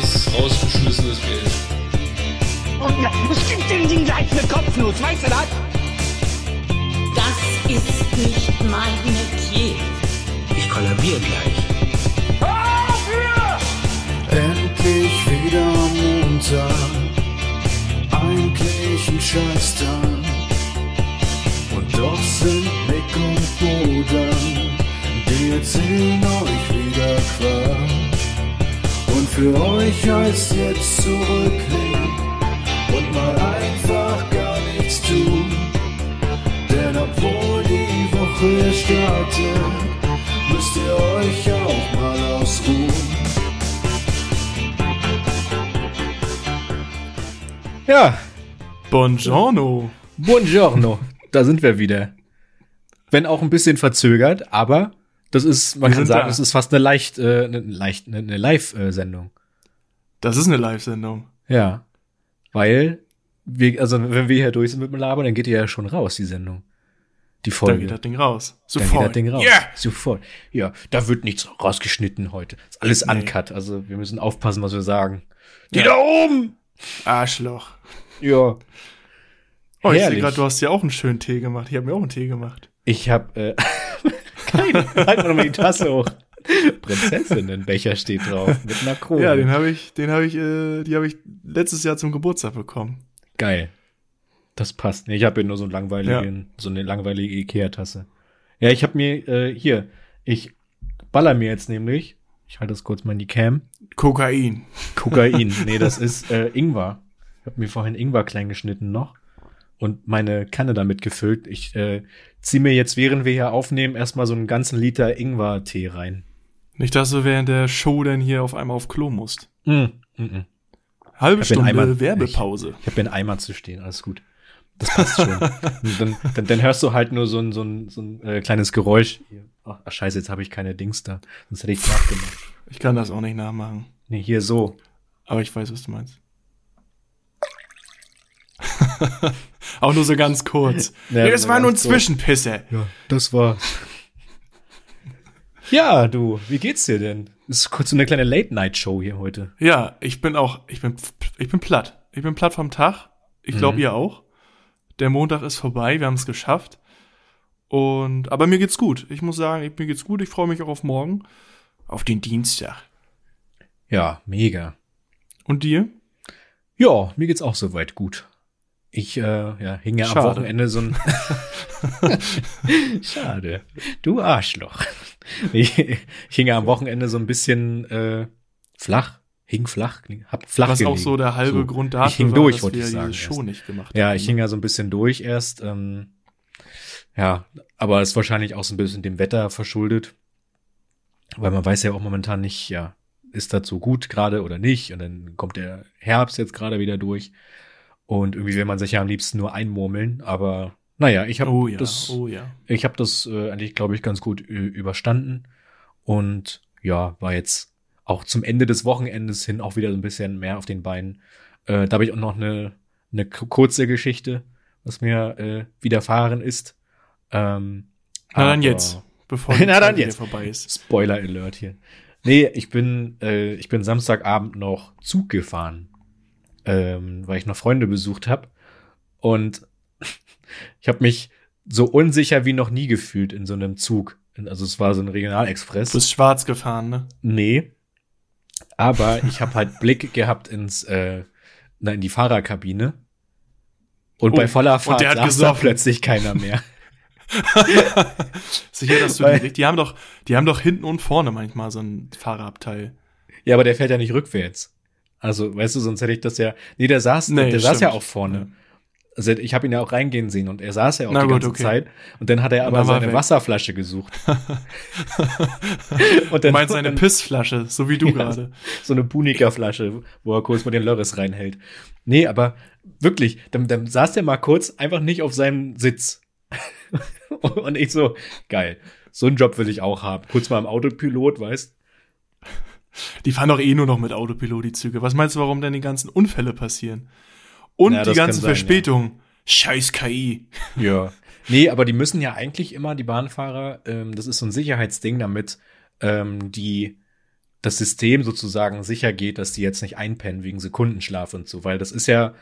Das ist rausgeschmissenes Geld. Und ja, es gibt dem Ding gleich eine Kopfnuss, weißt du das? Das ist nicht mein Metier. Ich kollabiere gleich. Endlich wieder Montag, eigentlich ein Scheißtag. Und doch sind Nick und Bodan, die erzählen euch wieder Quatsch. Für euch heißt jetzt zurücklehnen und mal einfach gar nichts tun. Denn obwohl die Woche startet, müsst ihr euch auch mal ausruhen. Ja, Buongiorno. buongiorno. Da sind wir wieder. Wenn auch ein bisschen verzögert, aber das ist, man Wir kann sagen, da. es ist fast eine leicht, äh, eine, leicht, eine, eine Live-Sendung. Das ist eine Live-Sendung. Ja. Weil, wir, also wenn wir hier durch sind mit dem Labern, dann geht die ja schon raus, die Sendung. Die Folge. geht das Ding raus. Dann Sofort. geht das Ding raus. Yeah. Sofort. Ja, da wird nichts rausgeschnitten heute. Ist alles Nee. uncut. Also wir müssen aufpassen, was wir sagen. Die Ja. da oben! Arschloch. Ja. Oh, ich sehe gerade, du hast ja auch einen schönen Tee gemacht. Ich habe mir auch einen Tee gemacht. Ich hab, äh, keine, halt mal nochmal die Tasse hoch. Prinzessinnenbecher steht drauf, mit einer Krone. Ja, den habe ich, den habe ich, äh, die habe ich letztes Jahr zum Geburtstag bekommen. Geil. Das passt. Nee, ich habe hier nur so einen langweiligen, so eine langweilige Ikea-Tasse. Ja, ich habe mir, äh, hier, ich baller mir jetzt nämlich, ich halte das kurz mal in die Cam, Kokain. Kokain. nee, das ist äh, Ingwer. Ich habe mir vorhin Ingwer klein geschnitten noch und meine Kanne damit gefüllt. Ich äh, zieh mir jetzt, während wir hier aufnehmen, erstmal so einen ganzen Liter Ingwer-Tee rein. Nicht, dass du während der Show dann hier auf einmal auf Klo musst. Mm, mm, mm. Halbe Ich den Stunde Eimer- Werbepause. Ich habe einen Eimer zu stehen, alles gut. Das passt schon. Dann, dann, dann hörst du halt nur so ein, so ein, so ein äh, kleines Geräusch. Ach, ach scheiße, jetzt habe ich keine Dings da. Sonst hätte ich nachgemacht. Ich kann das auch nicht nachmachen. Nee, hier so. Aber ich weiß, was du meinst. auch nur so ganz kurz. Ja, nee, das war nur ein. Zwischenpisse. Ja, das war. ja, du, wie geht's dir denn? Das ist kurz so eine kleine Late-Night-Show hier heute. Ja, ich bin auch, ich bin, ich bin platt. Ich bin platt vom Tag. Ich glaube, Mhm. ihr auch. Der Montag ist vorbei, wir haben es geschafft. Und, aber mir geht's gut. Ich muss sagen, ich- mir geht's gut. Ich freue mich auch auf morgen. Auf den Dienstag. Ja, mega. Und dir? Ja, mir geht's auch soweit gut. Ich äh, ja, hing ja am Schade. Wochenende so ein. Schade. Du Arschloch. Ich, ich hing ja am Wochenende so ein bisschen äh, flach. Hing flach. Hab flach Was auch gelegen. so der halbe So. Grund dafür Ich hing war, durch, dass wollte wir ich sagen. Show nicht gemacht Ja, haben. ich hing ja so ein bisschen durch erst. Ähm, ja, aber ist wahrscheinlich auch so ein bisschen dem Wetter verschuldet. Weil man weiß ja auch momentan nicht, ja, ist das so gut gerade oder nicht? Und dann kommt der Herbst jetzt gerade wieder durch. Und irgendwie will man sich ja am liebsten nur einmurmeln. Aber naja, ich habe Oh ja, das, oh ja. ich habe das äh, eigentlich, glaube ich, ganz gut äh, überstanden. Und ja, war jetzt auch zum Ende des Wochenendes hin auch wieder so ein bisschen mehr auf den Beinen. Äh, da habe ich auch noch eine, eine kurze Geschichte, was mir äh, widerfahren ist. Ähm, Na dann jetzt, bevor die Na dann jetzt. vorbei ist. Spoiler Alert hier. Nee, ich bin, äh, ich bin Samstagabend noch Zug gefahren, ähm, weil ich noch Freunde besucht habe. Und ich habe mich so unsicher wie noch nie gefühlt in so einem Zug. Also es war so ein Regionalexpress. Du bist schwarz gefahren, ne? Nee. Aber ich habe halt Blick gehabt ins, äh, na, in die Fahrerkabine. Und Oh, bei voller und Fahrt der hat saß da plötzlich keiner mehr. Sicher, dass du Weil- die, die haben doch, die haben doch hinten und vorne manchmal so ein Fahrerabteil. Ja, aber der fährt ja nicht rückwärts. Also, weißt du, sonst hätte ich das ja. Nee, der saß, Nee, der saß ja auch vorne. Also ich habe ihn ja auch reingehen sehen und er saß ja auch Na die gut, ganze okay. Zeit. Und dann hat er aber dann er seine weg. Wasserflasche gesucht. und Du meinst seine dann- Pissflasche, so wie du Ja. gerade. so eine Punika-Flasche, wo er kurz mal den Lörres reinhält. Nee, aber wirklich, dann, dann saß der mal kurz einfach nicht auf seinem Sitz. und ich so, geil. So einen Job will ich auch haben. Kurz mal im Autopilot, weißt Die fahren doch eh nur noch mit Autopilot die Züge. Was meinst du, warum denn die ganzen Unfälle passieren? Und Ja, die ganzen sein, ja. Verspätungen. Scheiß KI. Ja. Nee, aber die müssen ja eigentlich immer, die Bahnfahrer, ähm, das ist so ein Sicherheitsding, damit ähm, die das System sozusagen sicher geht, dass die jetzt nicht einpennen wegen Sekundenschlaf und so, weil das ist ja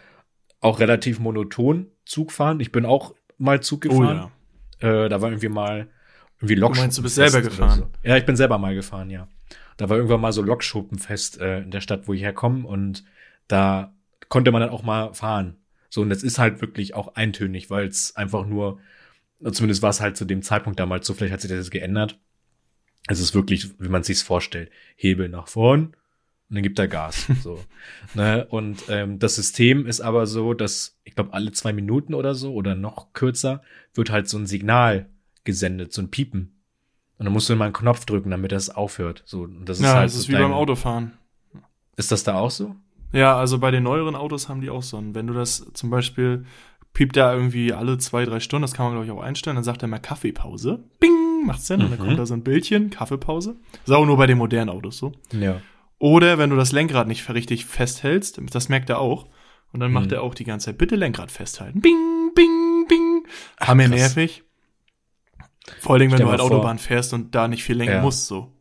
auch relativ monoton Zugfahren. Ich bin auch mal Zug Oh gefahren. ja. Äh, da war irgendwie mal irgendwie Lokschuppen. meinst, du bist selber gefahren? So. Ja, ich bin selber mal gefahren, ja. Da war irgendwann mal so Lokschuppenfest äh, in der Stadt, wo ich herkomme und da konnte man dann auch mal fahren. So, und das ist halt wirklich auch eintönig, weil es einfach nur, zumindest war es halt zu dem Zeitpunkt damals so, vielleicht hat sich das jetzt geändert. Es ist wirklich, wie man sich's vorstellt, Hebel nach vorn und dann gibt er Gas. so. Ne? Und ähm, das System ist aber so, dass, ich glaube, alle zwei Minuten oder so oder noch kürzer wird halt so ein Signal gesendet, so ein Piepen. Und dann musst du immer einen Knopf drücken, damit das aufhört. So, das ist Ja, halt das ist so wie dein- beim Autofahren. Ist das da auch so? Ja, also bei den neueren Autos haben die auch so einen. Wenn du das zum Beispiel piept da irgendwie alle zwei, drei Stunden, das kann man glaube ich auch einstellen, dann sagt er mal Kaffeepause. Bing, macht's denn? Und dann Mhm. kommt da so ein Bildchen, Kaffeepause. Ist auch nur bei den modernen Autos so. Ja. Oder wenn du das Lenkrad nicht richtig festhältst, das merkt er auch. Und dann macht Mhm. er auch die ganze Zeit, bitte Lenkrad festhalten. Bing, bing, bing. Hammer nervig. Vor allem, wenn du halt vor- Autobahn fährst und da nicht viel lenken Ja. musst, so.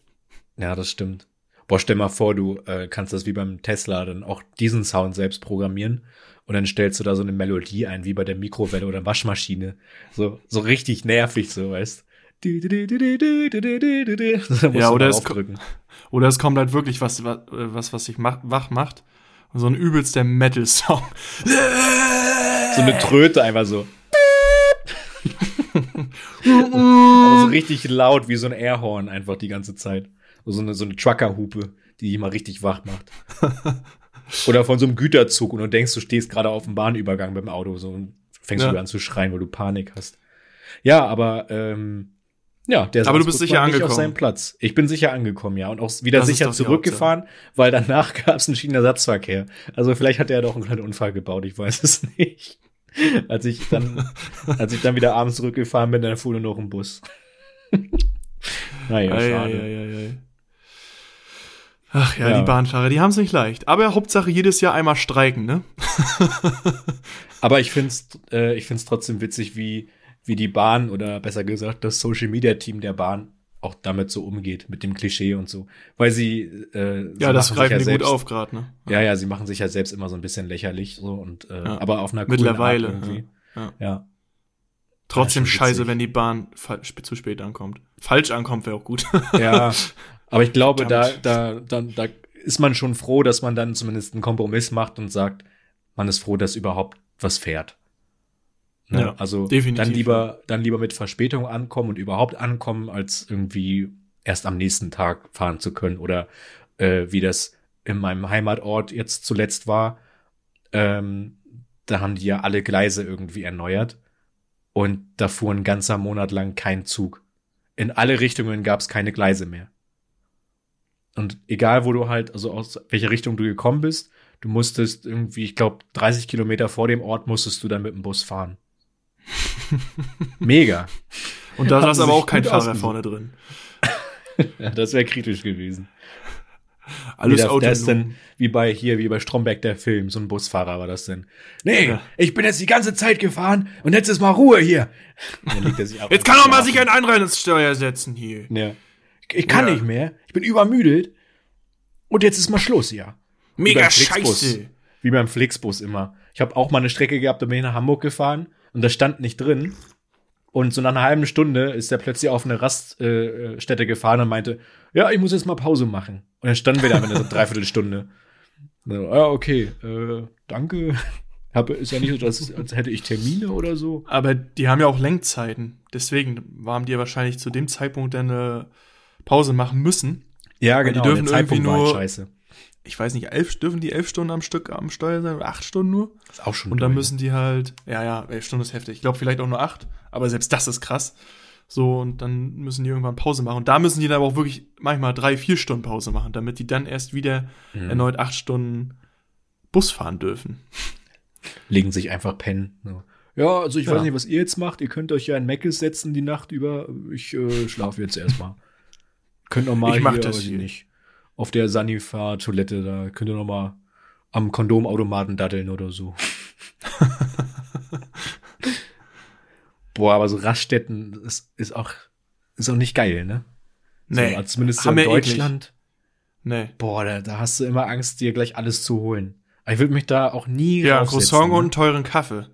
Ja, das stimmt. Boah, stell mal vor, du äh, kannst das wie beim Tesla dann auch diesen Sound selbst programmieren und dann stellst du da so eine Melodie ein, wie bei der Mikrowelle oder Waschmaschine. So, so richtig nervig, so, weißt. Ja, oder es-. Oder es kommt halt wirklich was, was, was, sich mach, wach macht. So ein übelster Metal-Song. So eine Tröte einfach so. Aber so richtig laut, wie so ein Airhorn einfach die ganze Zeit. So eine, so eine Truckerhupe, die dich mal richtig wach macht. Oder von so einem Güterzug und du denkst, du stehst gerade auf dem Bahnübergang beim Auto so und fängst Ja. du an zu schreien, weil du Panik hast. Ja, aber ähm, ja, der Aber du bist sicher nicht auf angekommen. seinem Platz. Ich bin sicher angekommen, ja, und auch wieder Das sicher zurückgefahren, weil danach gab es einen Schienenersatzverkehr. Also vielleicht hat er doch einen kleinen Unfall gebaut, ich weiß es nicht. Als ich dann, als ich dann wieder abends zurückgefahren bin, dann fuhr nur noch ein Bus. naja, Ei, schade. ei, ei. Ach ja, Ja. die Bahnfahrer, die haben es nicht leicht. Aber Hauptsache jedes Jahr einmal streiken, ne? Aber ich find's, äh, ich find's trotzdem witzig, wie, wie die Bahn oder besser gesagt das Social Media Team der Bahn auch damit so umgeht, mit dem Klischee und so. Weil sie, äh, Ja, sie das greifen die selbst, gut auf gerade, ne? Ja, ja, sie machen sich ja selbst immer so ein bisschen lächerlich, so und, äh, Ja. aber auf einer Mittlerweile, Art irgendwie. ja. ja. Trotzdem Ja, scheiße, wenn die Bahn zu spät ankommt. Falsch ankommt wäre auch gut. Ja, aber ich glaube, da, Verdammt. da, da, da ist man schon froh, dass man dann zumindest einen Kompromiss macht und sagt, man ist froh, dass überhaupt was fährt. Ne? Ja, also definitiv, dann lieber, dann lieber mit Verspätung ankommen und überhaupt ankommen, als irgendwie erst am nächsten Tag fahren zu können oder äh, wie das in meinem Heimatort jetzt zuletzt war. Ähm, da haben die ja alle Gleise irgendwie erneuert und da fuhr ein ganzer Monat lang kein Zug. In alle Richtungen gab es keine Gleise mehr. Und egal, wo du halt, also aus welcher Richtung du gekommen bist, du musstest irgendwie, ich glaube, 30 Kilometer vor dem Ort musstest du dann mit dem Bus fahren. Mega. Und da saß aber auch kein Fahrer ausgesucht. vorne drin. Ja, das wäre kritisch gewesen. Alles wie, der, der ist autonom. denn, wie bei hier, wie bei Stromberg der Film, so ein Busfahrer war das denn. Nee, Ja. ich bin jetzt die ganze Zeit gefahren und jetzt ist mal Ruhe hier. Dann legt er sich ab Jetzt kann doch mal sich ein anderer ins Steuer setzen hier. Ja. Ich kann Ja. nicht mehr. Ich bin übermüdet. Und jetzt ist mal Schluss hier. Wie Mega Flixbus. scheiße. Wie beim Flixbus immer. Ich habe auch mal eine Strecke gehabt, da bin ich nach Hamburg gefahren und da stand nicht drin. Und so nach einer halben Stunde ist er plötzlich auf eine Raststätte äh, Stätte gefahren und meinte, ja, ich muss jetzt mal Pause machen. Und dann standen wir da mit einer Dreiviertelstunde. So, ja, okay, äh, danke. Hab, ist ja nicht so, dass, als hätte ich Termine oder so. Aber die haben ja auch Lenkzeiten. Deswegen haben die ja wahrscheinlich zu dem Zeitpunkt dann eine Pause machen müssen. Ja, die dürfen irgendwie halt nur- scheiße. Ich weiß nicht, elf, dürfen die elf Stunden am Stück am Steuer sein oder acht Stunden nur? Ist auch schon Und dann ne? müssen die halt, ja, ja, elf Stunden ist heftig. Ich glaube vielleicht auch nur acht, aber selbst das ist krass. So, und dann müssen die irgendwann Pause machen. Und da müssen die dann aber auch wirklich manchmal drei, vier Stunden Pause machen, damit die dann erst wieder Mhm. erneut acht Stunden Bus fahren dürfen. legen sich einfach pennen. So. Ja, also ich Ja. weiß nicht, was ihr jetzt macht. Ihr könnt euch ja in Meckes setzen die Nacht über. Ich äh, schlafe jetzt erstmal. Könnt noch mal Ich mach hier, das hier. nicht, auf der Sanifair-Toilette, da könnt ihr noch mal am Kondomautomaten daddeln oder so. Boah, aber so Raststätten ist, ist auch ist auch nicht geil, ne? Nee, so, zumindest so in eklig. Deutschland. Nee. Boah, da, da hast du immer Angst, dir gleich alles zu holen. Ich würde mich da auch nie Ja, Croissant ne? und einen teuren Kaffee.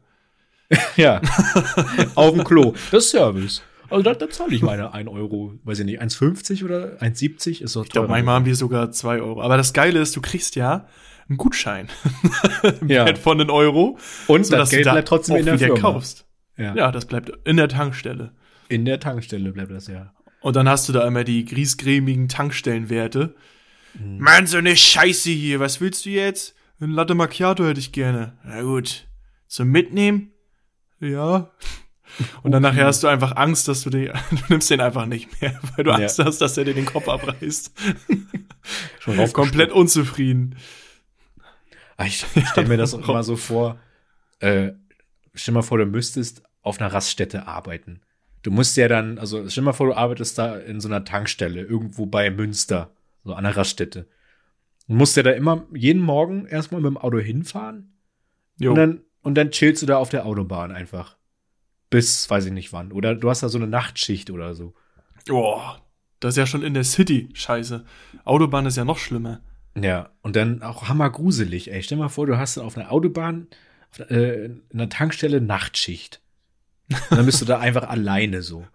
Ja. Auf dem Klo. Das ist Service. Also da, da zahle ich meine 1 Euro, weiß ich nicht, 1,50 oder 1,70 ist doch Ich glaube, manchmal haben die sogar zwei Euro. Aber das Geile ist, du kriegst ja einen Gutschein Ja. Wert von einen Euro. Und das Geld da bleibt trotzdem in der Firma. kaufst. Ja. Ja, das bleibt in der Tankstelle. In der Tankstelle bleibt das ja. Und dann hast du da immer die griesgrämigen Tankstellenwerte. Mhm. Mann, so eine Scheiße hier. Was willst du jetzt? Ein Latte Macchiato hätte ich gerne. Na gut. Zum Mitnehmen? Ja. Und dann nachher hast du einfach Angst, dass du den, du nimmst den einfach nicht mehr, weil du Ja. Angst hast, dass er dir den Kopf abreißt. Schon. Komplett unzufrieden. Ah, Ich stelle mir das auch immer so vor. Äh, stell mal vor, du müsstest auf einer Raststätte arbeiten. Du musst ja dann, also stell mal vor, du arbeitest da in so einer Tankstelle, irgendwo bei Münster, so an einer Raststätte. Du musst ja da immer jeden Morgen erstmal mit dem Auto hinfahren Jo. und dann, und dann chillst du da auf der Autobahn einfach. Bis, weiß ich nicht wann. Oder du hast da so eine Nachtschicht oder so. Boah, das ist ja schon in der City. Scheiße. Autobahn ist ja noch schlimmer. Ja, und dann auch hammergruselig, ey. Stell mal vor, du hast auf einer Autobahn, auf, äh, in einer Tankstelle Nachtschicht. Und dann bist du da einfach alleine so.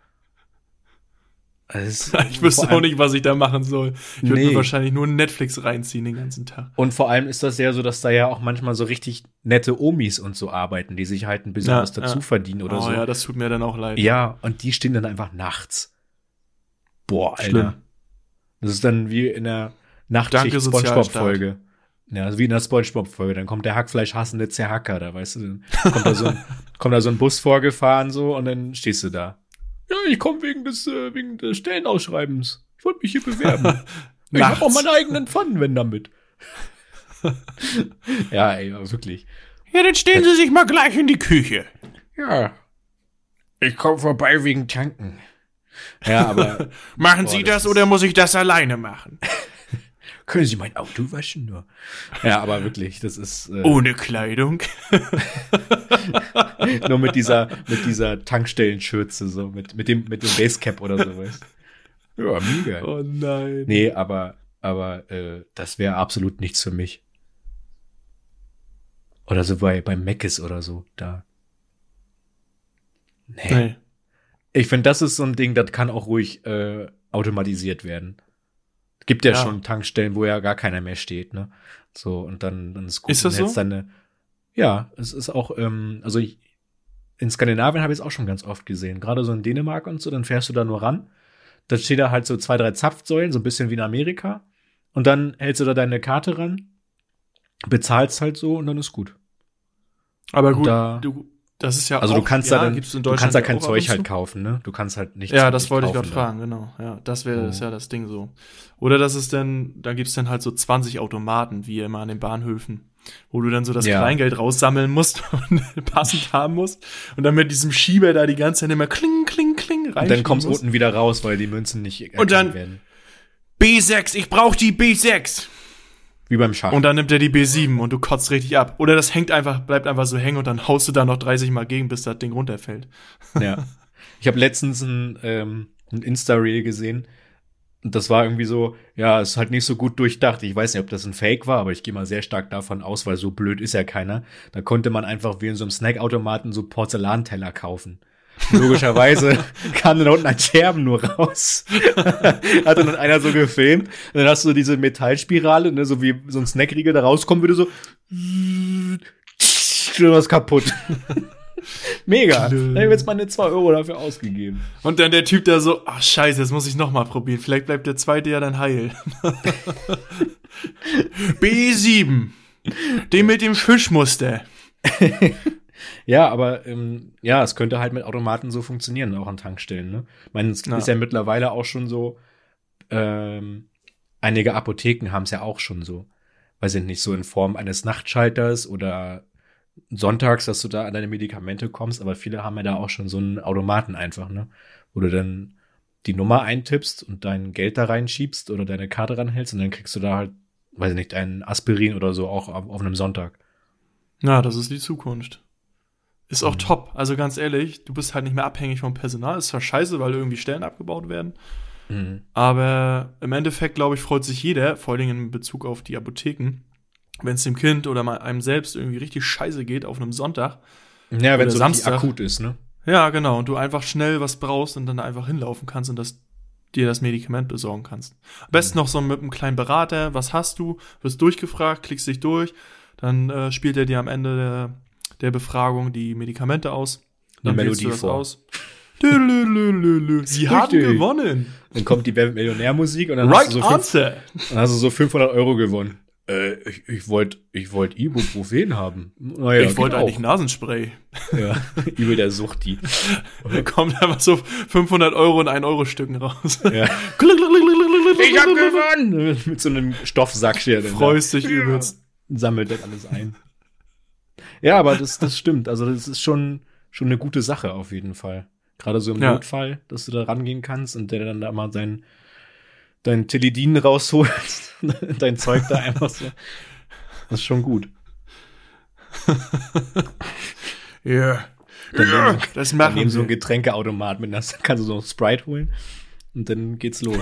Also Ich wüsste auch nicht, was ich da machen soll. Ich würde Nee. mir wahrscheinlich nur Netflix reinziehen den ganzen Tag. Und vor allem ist das ja so, dass da ja auch manchmal so richtig nette Omis und so arbeiten, die sich halt ein bisschen Ja, was dazu ja. verdienen oder oh so. ja, das tut mir dann auch leid. Ja, und die stehen dann einfach nachts. Boah, Alter. Schlimm. Das ist dann wie in der Danke, Nachtschicht Sozialstaat. Spongebob-Folge. Ja, also wie in der Spongebob-Folge. Dann kommt der Hackfleisch hassende Zerhacker da, weißt du. Dann kommt da so ein, kommt da so ein Bus vorgefahren so und dann stehst du da. Ja, ich komme wegen des, äh, wegen des Stellenausschreibens. Ich wollte mich hier bewerben. ich habe auch meine eigenen Pfannenwender mit. ja, ey, wirklich. Ja, dann stehen Sie sich mal gleich in die Küche. Ja. Ich komme vorbei wegen Tanken. Ja, aber Machen Boah, Sie das das oder muss ich das alleine machen? Können Sie mein Auto waschen nur? Ja, aber wirklich, das ist äh, Ohne Kleidung. nur mit dieser mit dieser Tankstellenschürze so mit mit dem mit dem Basecap oder so, weißt. du? Ja, mega. Oh nein. Nee, aber aber äh, das wäre absolut nichts für mich. Oder so bei bei Meckes oder so, da. Nee. Nee. Ich finde, das ist so ein Ding, das kann auch ruhig äh, automatisiert werden. Gibt ja, Ja. schon Tankstellen, wo ja gar keiner mehr steht, ne? So, und dann, dann ist gut. Ist das so? Deine, ja, es ist auch, ähm, also ich, in Skandinavien habe ich es auch schon ganz oft gesehen. Gerade so in Dänemark und so, dann fährst du da nur ran. Da steht da halt so zwei, drei Zapfsäulen, so ein bisschen wie in Amerika. Und dann hältst du da deine Karte ran, bezahlst halt so und dann ist gut. Aber gut, Da- du, das ist ja Also auch, du kannst ja, da dann, du kannst da ja kein Zeug und halt kaufen, ne? Du kannst halt nichts Ja, das wollte ich gerade da. fragen, genau. Ja, das wäre Oh. ja das Ding so. Oder das ist dann, da gibt's dann halt so 20 Automaten, wie immer an den Bahnhöfen, wo du dann so das Ja. Kleingeld raussammeln musst und passend haben musst und dann mit diesem Schieber da die ganze Zeit immer kling, kling, kling rein. Und dann kommst unten wieder raus, weil die Münzen nicht erkannt dann- werden. B6, ich brauch die B6. Wie beim Schach. Und dann nimmt er die B7 und du kotzt richtig ab. Oder das hängt einfach, bleibt einfach so hängen und dann haust du da noch 30 Mal gegen, bis das Ding runterfällt. ja. Ich habe letztens ein, ähm, ein Insta-Reel gesehen. Und das war irgendwie so, ja, ist halt nicht so gut durchdacht. Ich weiß nicht, ob das ein Fake war, aber ich gehe mal sehr stark davon aus, weil so blöd ist ja keiner. Da konnte man einfach wie in so einem Snackautomaten so Porzellanteller kaufen. Logischerweise kam dann unten ein Scherben nur raus. Hat dann einer so gefilmt. Und dann hast du diese Metallspirale, ne, so wie so ein Snackriegel da rauskommen würde, so was kaputt. Mega. Da hab ich jetzt meine 2 Euro dafür ausgegeben. Und dann der Typ da so, ach scheiße, das muss ich noch mal probieren. Vielleicht bleibt der zweite ja dann heil. B7. Den mit dem Fischmuster. Ja, aber ähm, ja, es könnte halt mit Automaten so funktionieren, auch an Tankstellen. Ne? Ich meine, es Ja. ist ja mittlerweile auch schon so, ähm, einige Apotheken haben es ja auch schon so. Weiß ich nicht, so in Form eines Nachtschalters oder sonntags, dass du da an deine Medikamente kommst, aber viele haben ja da auch schon so einen Automaten einfach, ne? Wo du dann die Nummer eintippst und dein Geld da reinschiebst oder deine Karte ranhältst und dann kriegst du da halt, weiß ich nicht, ein Aspirin oder so auch auf, auf einem Sonntag. Na, das ist die Zukunft. Ist Mhm. auch top. Also ganz ehrlich, du bist halt nicht mehr abhängig vom Personal. Ist zwar scheiße, weil irgendwie Stellen abgebaut werden. Mhm. Aber im Endeffekt, glaube ich, freut sich jeder, vor allen Dingen in Bezug auf die Apotheken, wenn es dem Kind oder mal einem selbst irgendwie richtig scheiße geht auf einem Sonntag. Ja, wenn Oder so Samstag. akut ist, ne? Ja, genau. Und du einfach schnell was brauchst und dann da einfach hinlaufen kannst und das, dir das Medikament besorgen kannst. Am besten noch so mit einem kleinen Berater. Was hast du? Wirst durchgefragt, klickst dich durch. Dann äh, spielt er dir am Ende der, der Befragung die Medikamente aus. Dann Eine wählst du Melodie das vor. aus. Sie haben gewonnen. Dann kommt die Wer Millionärmusik und dann hast, Right du so fünf, answer. dann hast du so 500 Euro gewonnen. Äh, ich ich wollte ich wollt Ibuprofen haben. Naja, ich wollte geht eigentlich Nasenspray. Ja, übel der Sucht die. Da kommt einfach so 500 Euro in 1 Euro Stücken raus. Ja. Ich hab gewonnen! Mit so einem Stoffsack hier. Freust dich übelst. sammelt das alles ein. Ja, aber das, das stimmt. Also das ist schon, schon eine gute Sache auf jeden Fall. Gerade so im Ja. Notfall, dass du da rangehen kannst und der dann da mal sein, dein Teledin rausholst, dein Zeug da einfach so. Das ist schon gut. Ja. Daneben, Das machen daneben so ein wir. Getränkeautomat mit einer, kannst du so ein Sprite holen und dann geht's los.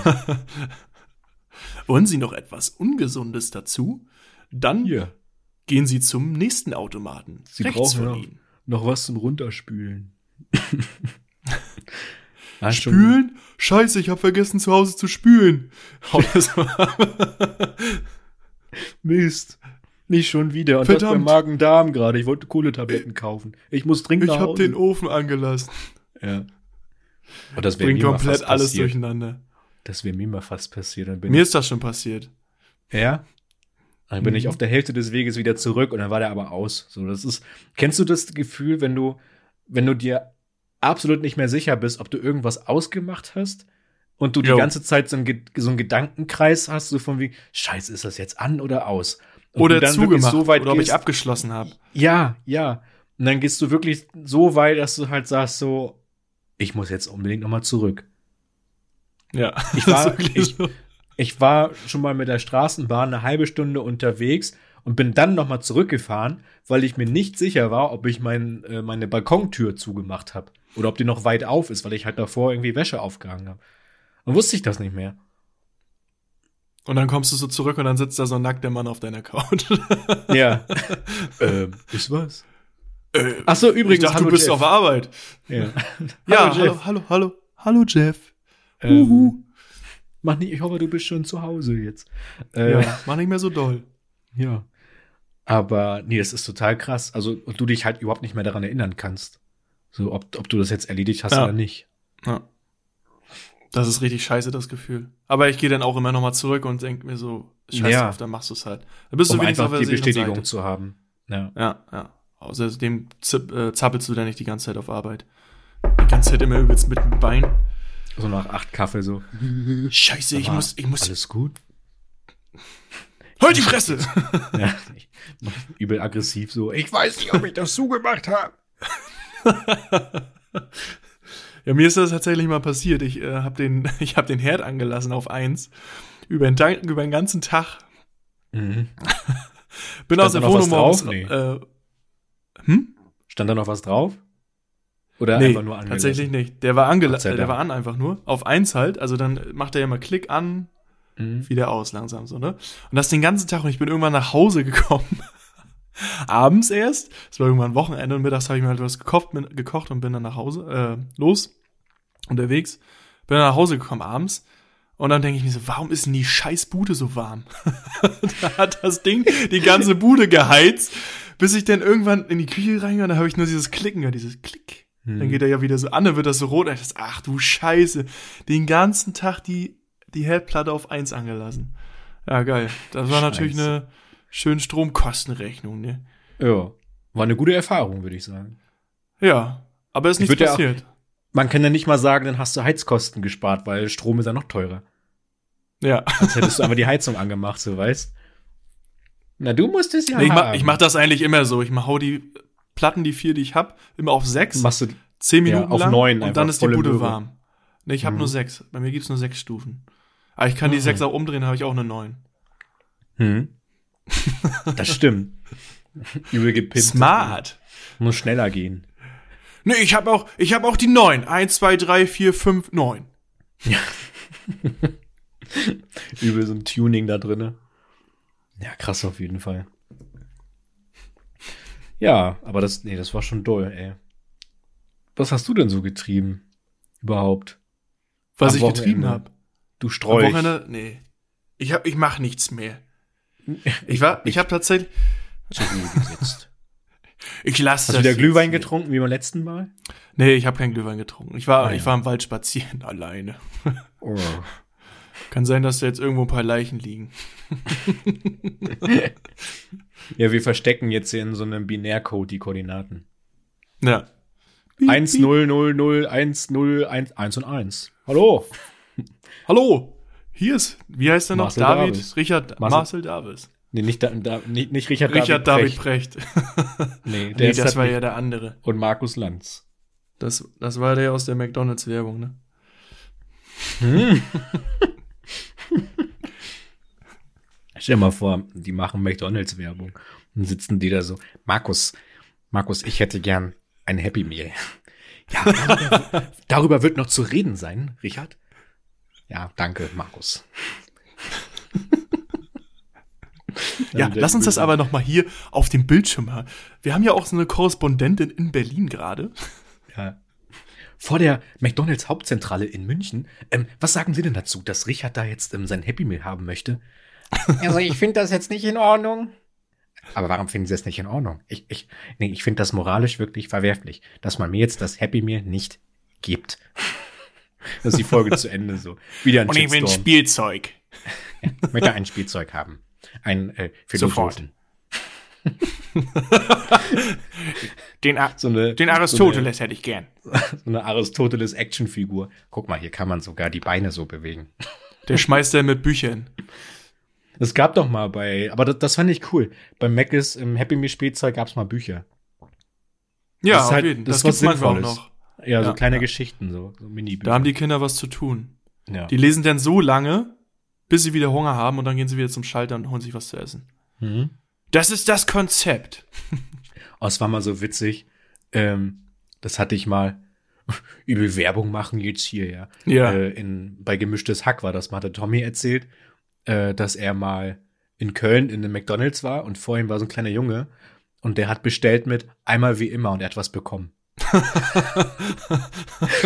Wollen Sie noch etwas Ungesundes dazu? Dann Hier, gehen Sie zum nächsten Automaten. Sie rechts brauchen von noch, Ihnen. noch was zum Runterspülen. Ah, schon- Spülen? Scheiße, ich habe vergessen zu Hause zu spülen. Hau das mal. Mist. Nicht schon wieder. Und das Verdammt. beim Magen-Darm gerade. Ich wollte Kohletabletten kaufen. Ich muss dringend Ich habe den Ofen angelassen. Ja. Und das wäre Bringt komplett fast alles passiert. durcheinander. Das wäre mir mal fast passiert. Dann bin Mir ist das schon passiert. ja. Dann bin Mhm. ich auf der Hälfte des Weges wieder zurück und dann war der aber aus. So, das ist. Kennst du das Gefühl, wenn du, wenn du dir absolut nicht mehr sicher bist, ob du irgendwas ausgemacht hast und du die Jo. ganze Zeit so einen, so einen Gedankenkreis hast, so von wie, Scheiße, ist das jetzt an oder aus? Und Oder dann zugemacht. so weit oder ob ich gehst- abgeschlossen habe. Ja, ja. Und dann gehst du wirklich so weit, dass du halt sagst so, ich muss jetzt unbedingt nochmal zurück. Ja. Ich war- ich- so. Ich war schon mal mit der Straßenbahn eine halbe Stunde unterwegs und bin dann nochmal zurückgefahren, weil ich mir nicht sicher war, ob ich mein, äh, meine Balkontür zugemacht habe. Oder ob die noch weit auf ist, weil ich halt davor irgendwie Wäsche aufgehangen habe. Dann wusste ich das nicht mehr. Und dann kommst du so zurück und dann sitzt da so ein nackter Mann auf deiner Couch. Ja. ähm, ist was? Äh, Ach so, übrigens, ich dachte, du bist Jeff. auf Arbeit. Ja, Ja, Hallo, hallo, Jeff. hallo, hallo, hallo, Jeff. ähm, mach nicht, ich hoffe, du bist schon zu Hause jetzt. Äh, Ja, mach nicht mehr so doll. Ja. Aber nee, das ist total krass. Also, und du dich halt überhaupt nicht mehr daran erinnern kannst. So, ob, ob du das jetzt erledigt hast Ja. oder nicht. Ja. Das ist richtig scheiße, das Gefühl. Aber ich gehe dann auch immer noch mal zurück und denke mir so, scheiße Ja. auf, dann machst du es halt. Dann bist Um du wenigstens einfach auf die Bestätigung Seite. zu haben. Ja. Ja, ja. Außerdem zipp, äh, zappelst du dann nicht die ganze Zeit auf Arbeit. Die ganze Zeit immer übelst mit dem Bein. So nach acht Kaffee so. Scheiße, ich muss, ich muss, Alles gut? halt die Fresse! ja. Übel aggressiv so. Ich weiß nicht, ob ich das zugemacht habe. Ja, mir ist das tatsächlich mal passiert. Ich äh, habe den, ich hab den Herd angelassen auf eins über den, Tag, über den ganzen Tag. Mhm. Bin Stand aus der Wohnung drauf? Nee. Äh, hm? Stand da noch was drauf? Oder Nee, einfach nur angelassen? tatsächlich nicht. Der war sei angelassen, der war an einfach nur. Auf eins halt. Also dann macht er ja mal Klick an, Mhm. wieder aus langsam so, ne? Und das den ganzen Tag und ich bin irgendwann nach Hause gekommen. Abends erst. Es war irgendwann Wochenende und mittags habe ich mir halt was gekocht, bin, gekocht und bin dann nach Hause, äh, los, unterwegs. Bin dann nach Hause gekommen abends. Und dann denke ich mir so, warum ist denn die scheiß Bude so warm? da hat das Ding die ganze Bude geheizt, bis ich dann irgendwann in die Küche reingehe und dann habe ich nur dieses Klicken gehört, dieses Klick. Dann geht er ja wieder so an, dann wird das so rot. Dachte, ach du Scheiße, den ganzen Tag die, die Herdplatte auf eins angelassen. Ja, geil. Das war natürlich Scheiße. eine schöne Stromkostenrechnung, ne? Ja. War eine gute Erfahrung, würde ich sagen. Ja, aber ist Ich nichts würd ja auch- passiert. Man kann ja nicht mal sagen, dann hast du Heizkosten gespart, weil Strom ist ja noch teurer. Ja. Als hättest du einfach die Heizung angemacht, so weißt. Na, du musst es ja Nee, ich, mach, ich mach das eigentlich immer so. Ich mach, hau die Platten, die vier, die ich hab, immer auf sechs, Machst du, zehn ja, Minuten auf lang neun und dann ist die Bude warm. Nee, ich hab Mhm. nur sechs. Bei mir gibt's nur sechs Stufen. Aber ich kann die Mhm. sechs auch umdrehen, habe ich auch eine neun. hm. Das stimmt. Übel gepimpt. Smart. Muss schneller gehen. Nee, ich hab auch, ich hab auch die neun. Eins, zwei, drei, vier, fünf, neun. Übel so ein Tuning da drinne. Ja, krass auf jeden Fall. Ja, aber das, nee, das war schon doll, ey. Was hast du denn so getrieben? Überhaupt? Was Am ich getrieben Wochenende. habe. Du Am Strolch. Nee. Ich hab, ich mach nichts mehr. Ich war, ich habe tatsächlich, ich lasse Hast du wieder Glühwein hier. getrunken wie beim letzten Mal? Nee, ich habe keinen Glühwein getrunken. Ich war, Ah, ja. ich war im Wald spazieren alleine. Oh. Kann sein, dass da jetzt irgendwo ein paar Leichen liegen. Ja, wir verstecken jetzt hier in so einem Binärcode die Koordinaten. Ja. 1, 0, 0, 0, 1, 0, 1, 1 und 1. Hallo. Hallo, hier ist, wie heißt er noch? Marcel David, Davis. Richard, Marcel- Marcel, Davis. Nee, nicht, da, da, nicht, nicht Richard, Richard David, David Precht. Precht. Nee, der nee, ist das war nicht. ja der andere. Und Markus Lanz. Das, das war der aus der McDonalds-Werbung, ne? Stell dir mal vor, die machen McDonalds-Werbung. Dann sitzen die da so. Markus, Markus, ich hätte gern ein Happy Meal. Ja, darüber, darüber wird noch zu reden sein, Richard. Ja, danke, Markus. Ja, lass uns das aber noch mal hier auf dem Bildschirm haben. Wir haben ja auch so eine Korrespondentin in Berlin gerade. Ja. Vor der McDonalds Hauptzentrale in München. Ähm, was sagen Sie denn dazu, dass Richard da jetzt ähm, sein Happy Meal haben möchte? Also ich finde das jetzt nicht in Ordnung. Aber warum finden Sie es nicht in Ordnung? Ich, ich, nee, ich finde das moralisch wirklich verwerflich, dass man mir jetzt das Happy Meal nicht gibt. Das ist die Folge zu Ende so. Wieder ein Shitstorm. Spielzeug. Ich möchte ein Spielzeug haben. Ein äh, Sofort. Philosophen. Den, A So eine, den Aristoteles hätte ich gern. So eine, so eine Aristoteles Actionfigur. Guck mal, hier kann man sogar die Beine so bewegen. Der schmeißt er mit Büchern. Es gab doch mal bei, aber das, das fand ich cool. Beim Mac ist im Happy Meal Spielzeug gab's mal Bücher. Ja, Das ist halt- jeden. das Das, gibt's manchmal auch noch. Ja, so Ja, kleine ja. Geschichten, so, so Mini-Bücher. Da haben die Kinder was zu tun. ja. Die lesen dann so lange, bis sie wieder Hunger haben und dann gehen sie wieder zum Schalter und holen sich was zu essen. Mhm. Das ist das Konzept. Oh, es war mal so witzig. Ähm, das hatte ich mal übel Werbung machen jetzt hier, ja. Ja. Äh, in, bei Gemischtes Hack war das, mal hatte Tommy erzählt, äh, dass er mal in Köln in einem McDonalds war und vor ihm war so ein kleiner Junge und der hat bestellt mit einmal wie immer und er hat was bekommen.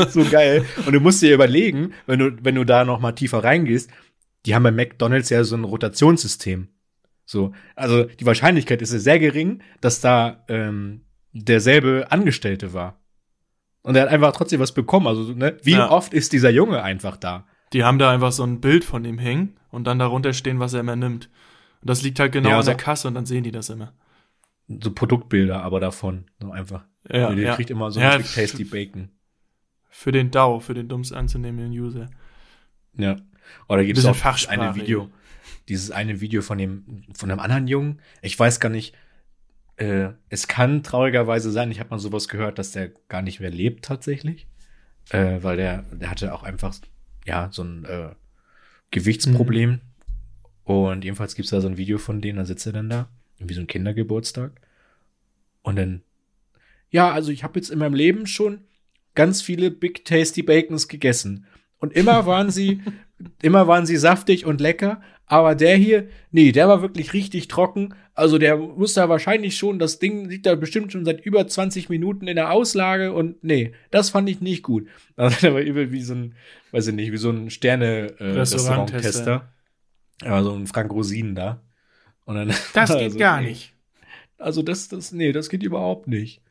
so geil. Und du musst dir überlegen, wenn du, wenn du da noch mal tiefer reingehst, die haben bei McDonalds ja so ein Rotationssystem. So, also die Wahrscheinlichkeit ist ja sehr gering, dass da ähm, derselbe Angestellte war. Und er hat einfach trotzdem was bekommen. Also, ne, wie Ja. oft ist dieser Junge einfach da? Die haben da einfach so ein Bild von ihm hängen und dann darunter stehen, was er immer nimmt. Und das liegt halt genau Ja, an der Kasse und dann sehen die das immer. So Produktbilder, aber davon. So einfach. Ja, der ja. kriegt immer so Ja, ein Big Tasty Bacon. Für den DAO, für den dummst anzunehmenden User. Ja. Oder gibt es auch eine Video, dieses eine Video von dem, von einem anderen Jungen. Ich weiß gar nicht, äh, es kann traurigerweise sein, ich habe mal sowas gehört, dass der gar nicht mehr lebt tatsächlich. Äh, weil der, der hatte auch einfach, ja, so ein äh, Gewichtsproblem. Mhm. Und jedenfalls gibt's da so ein Video von denen, dann sitzt er dann da, wie so ein Kindergeburtstag. Und dann, ja, also ich habe jetzt in meinem Leben schon ganz viele Big Tasty Bacons gegessen. Und immer waren sie, immer waren sie saftig und lecker. Aber der hier, nee, der war wirklich richtig trocken. Also der muss da wahrscheinlich schon, das Ding liegt da bestimmt schon seit über 20 Minuten in der Auslage und nee, das fand ich nicht gut. Also der war übel wie so ein, weiß ich nicht, wie so ein Sterne-Restaurant-Tester. Restauranttester. ja, so ein Frank Rosin da. Und dann, Das geht also, gar nee. nicht. Also das, das, nee, das geht überhaupt nicht.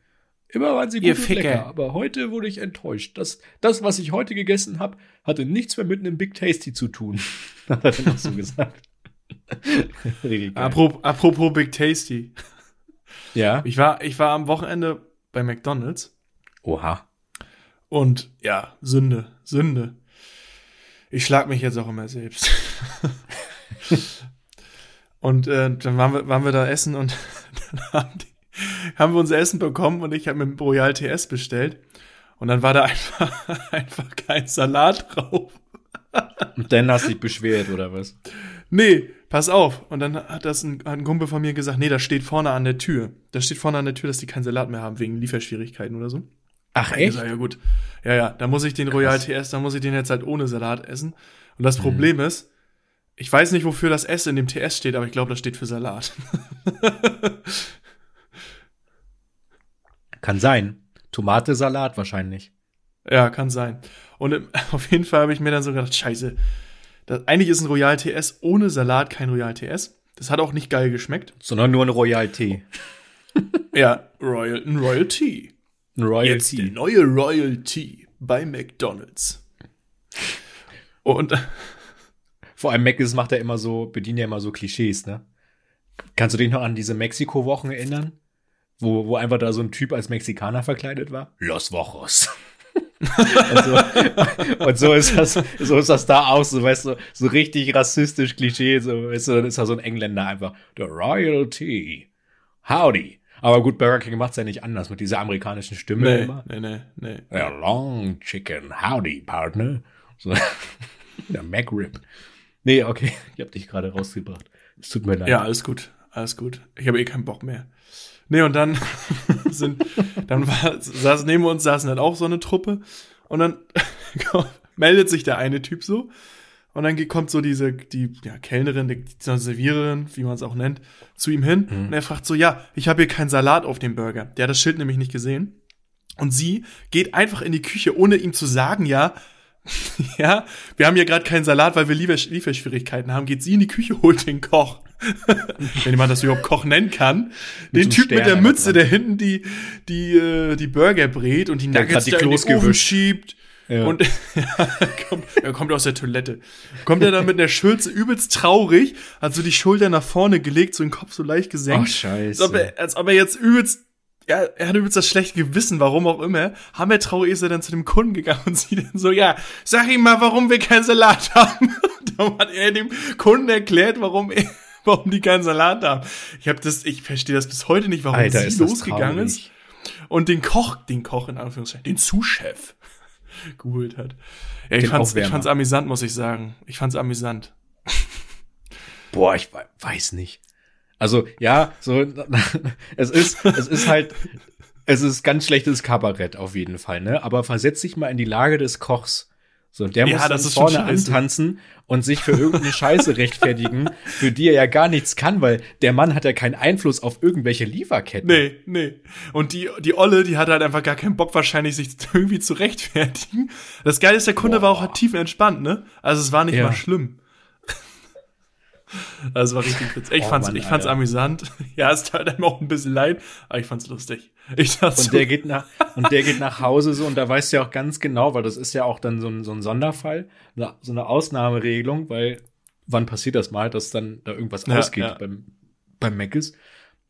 Immer waren sie gut und Ficker. lecker, aber heute wurde ich enttäuscht. Das, das, was ich heute gegessen habe, hatte nichts mehr mit einem Big Tasty zu tun. Hat er dann auch so gesagt. Apropos, apropos Big Tasty. ja. Ich war, ich war am Wochenende bei McDonalds Oha. und ja, Sünde, Sünde. Ich schlag mich jetzt auch immer selbst. und äh, dann waren wir, waren wir da essen und dann haben, die, haben wir unser Essen bekommen und ich habe mit dem Royal TS bestellt. Und dann war da einfach, einfach kein Salat drauf. Und dann hast du dich beschwert, oder was? Nee, pass auf. Und dann hat das ein, hat ein Kumpel von mir gesagt, nee, das steht vorne an der Tür. Das steht vorne an der Tür, dass die keinen Salat mehr haben wegen Lieferschwierigkeiten oder so. Ach Ich sag, ja gut. Ja, ja, da muss ich den Royal TS, da muss ich den jetzt halt ohne Salat essen. Und Mhm. das Problem ist, ich weiß nicht, wofür das S in dem TS steht, aber ich glaube, das steht für Salat. Kann sein. Tomate, Salat wahrscheinlich. ja, kann sein. Und im, auf jeden Fall habe ich mir dann so gedacht, scheiße, das, eigentlich ist ein Royal TS ohne Salat kein Royal TS. Das hat auch nicht geil geschmeckt. Sondern nur ein Royal Tee. Ja, Royal, ein Royal Tea. Ein Royal Jetzt Tea. der neue Royal Tea bei McDonald's. Und Vor allem Mc's macht er immer so, bedient ja immer so Klischees, ne? Kannst du dich noch an diese Mexiko-Wochen erinnern? Wo, wo einfach da so ein Typ als Mexikaner verkleidet war? Los Wochos. und, so, und so ist das, so ist das da auch, so, weißt du, so richtig rassistisch Klischee, so, weißt du, dann ist da so ein Engländer einfach, the Royal Tea. Howdy. Aber gut, Burger King macht's ja nicht anders mit dieser amerikanischen Stimme nee, immer. nee, nee, nee. A long chicken, howdy, partner. So, der McRib. Nee, okay, ich hab dich gerade rausgebracht. Es tut mir leid. Ja, alles gut, alles gut. Ich habe eh keinen Bock mehr. Nee, und dann sind, dann war, saß, neben uns saßen dann auch so eine Truppe und dann meldet sich der eine Typ so und dann kommt so diese, die ja, Kellnerin, die, die Serviererin, wie man es auch nennt, zu ihm hin und er fragt so, ja, ich habe hier keinen Salat auf dem Burger. Der hat das Schild nämlich nicht gesehen. Und sie geht einfach in die Küche, ohne ihm zu sagen, ja, ja, wir haben hier gerade keinen Salat, weil wir Liefer Lieferschwierigkeiten haben. Geht sie in die Küche, holt den Koch. Wenn man das überhaupt Koch nennen kann. Den so Typ mit Stern der einfach Mütze, der hinten die, die, äh, die Burger brät und die Der Nuggets die da in den Ofen schiebt. Ja. Und ja, kommt, er kommt aus der Toilette. Kommt er dann mit der Schürze übelst traurig, hat so die Schulter nach vorne gelegt, so den Kopf so leicht gesenkt. Ach, scheiße. Als ob er, als ob er jetzt übelst, ja, er hat übelst das schlechte Gewissen, warum auch immer. Hammer traurig ist er dann zu dem Kunden gegangen und sie dann so, ja, sag ihm mal, warum wir keinen Salat haben. dann hat er dem Kunden erklärt, warum er, warum die keinen Salat haben. Ich habe das, ich verstehe das bis heute nicht, warum Alter, sie losgegangen traurig. ist und den Koch, den Koch in Anführungszeichen, den Zuschef geholt hat. Ja, ich fand's, ich fand's amüsant, muss ich sagen. Ich fand's amüsant. Boah, ich we- weiß nicht. Also, ja, so, es ist, es ist halt, es ist ganz schlechtes Kabarett auf jeden Fall, ne? Aber versetz dich mal in die Lage des Kochs. So, der Ja, muss dann vorne antanzen und sich für irgendeine Scheiße rechtfertigen, für die er ja gar nichts kann, weil der Mann hat ja keinen Einfluss auf irgendwelche Lieferketten. Nee, nee. Und die, die Olle, die hat halt einfach gar keinen Bock wahrscheinlich, sich irgendwie zu rechtfertigen. Das Geile ist, der Kunde war auch halt tief entspannt, ne? Also es war nicht Ja. mal schlimm. Also war richtig witzig. Ich Oh fand's, Mann, ich fand's Alter. amüsant. Ja, es tat einem auch ein bisschen leid, aber ich fand's lustig. Ich dachte Und so, der geht nach, und der geht nach Hause so, und da weißt du ja auch ganz genau, weil das ist ja auch dann so ein, so ein Sonderfall, so eine Ausnahmeregelung, weil wann passiert das mal, dass dann da irgendwas Ja, ausgeht ja. beim, beim Mc's?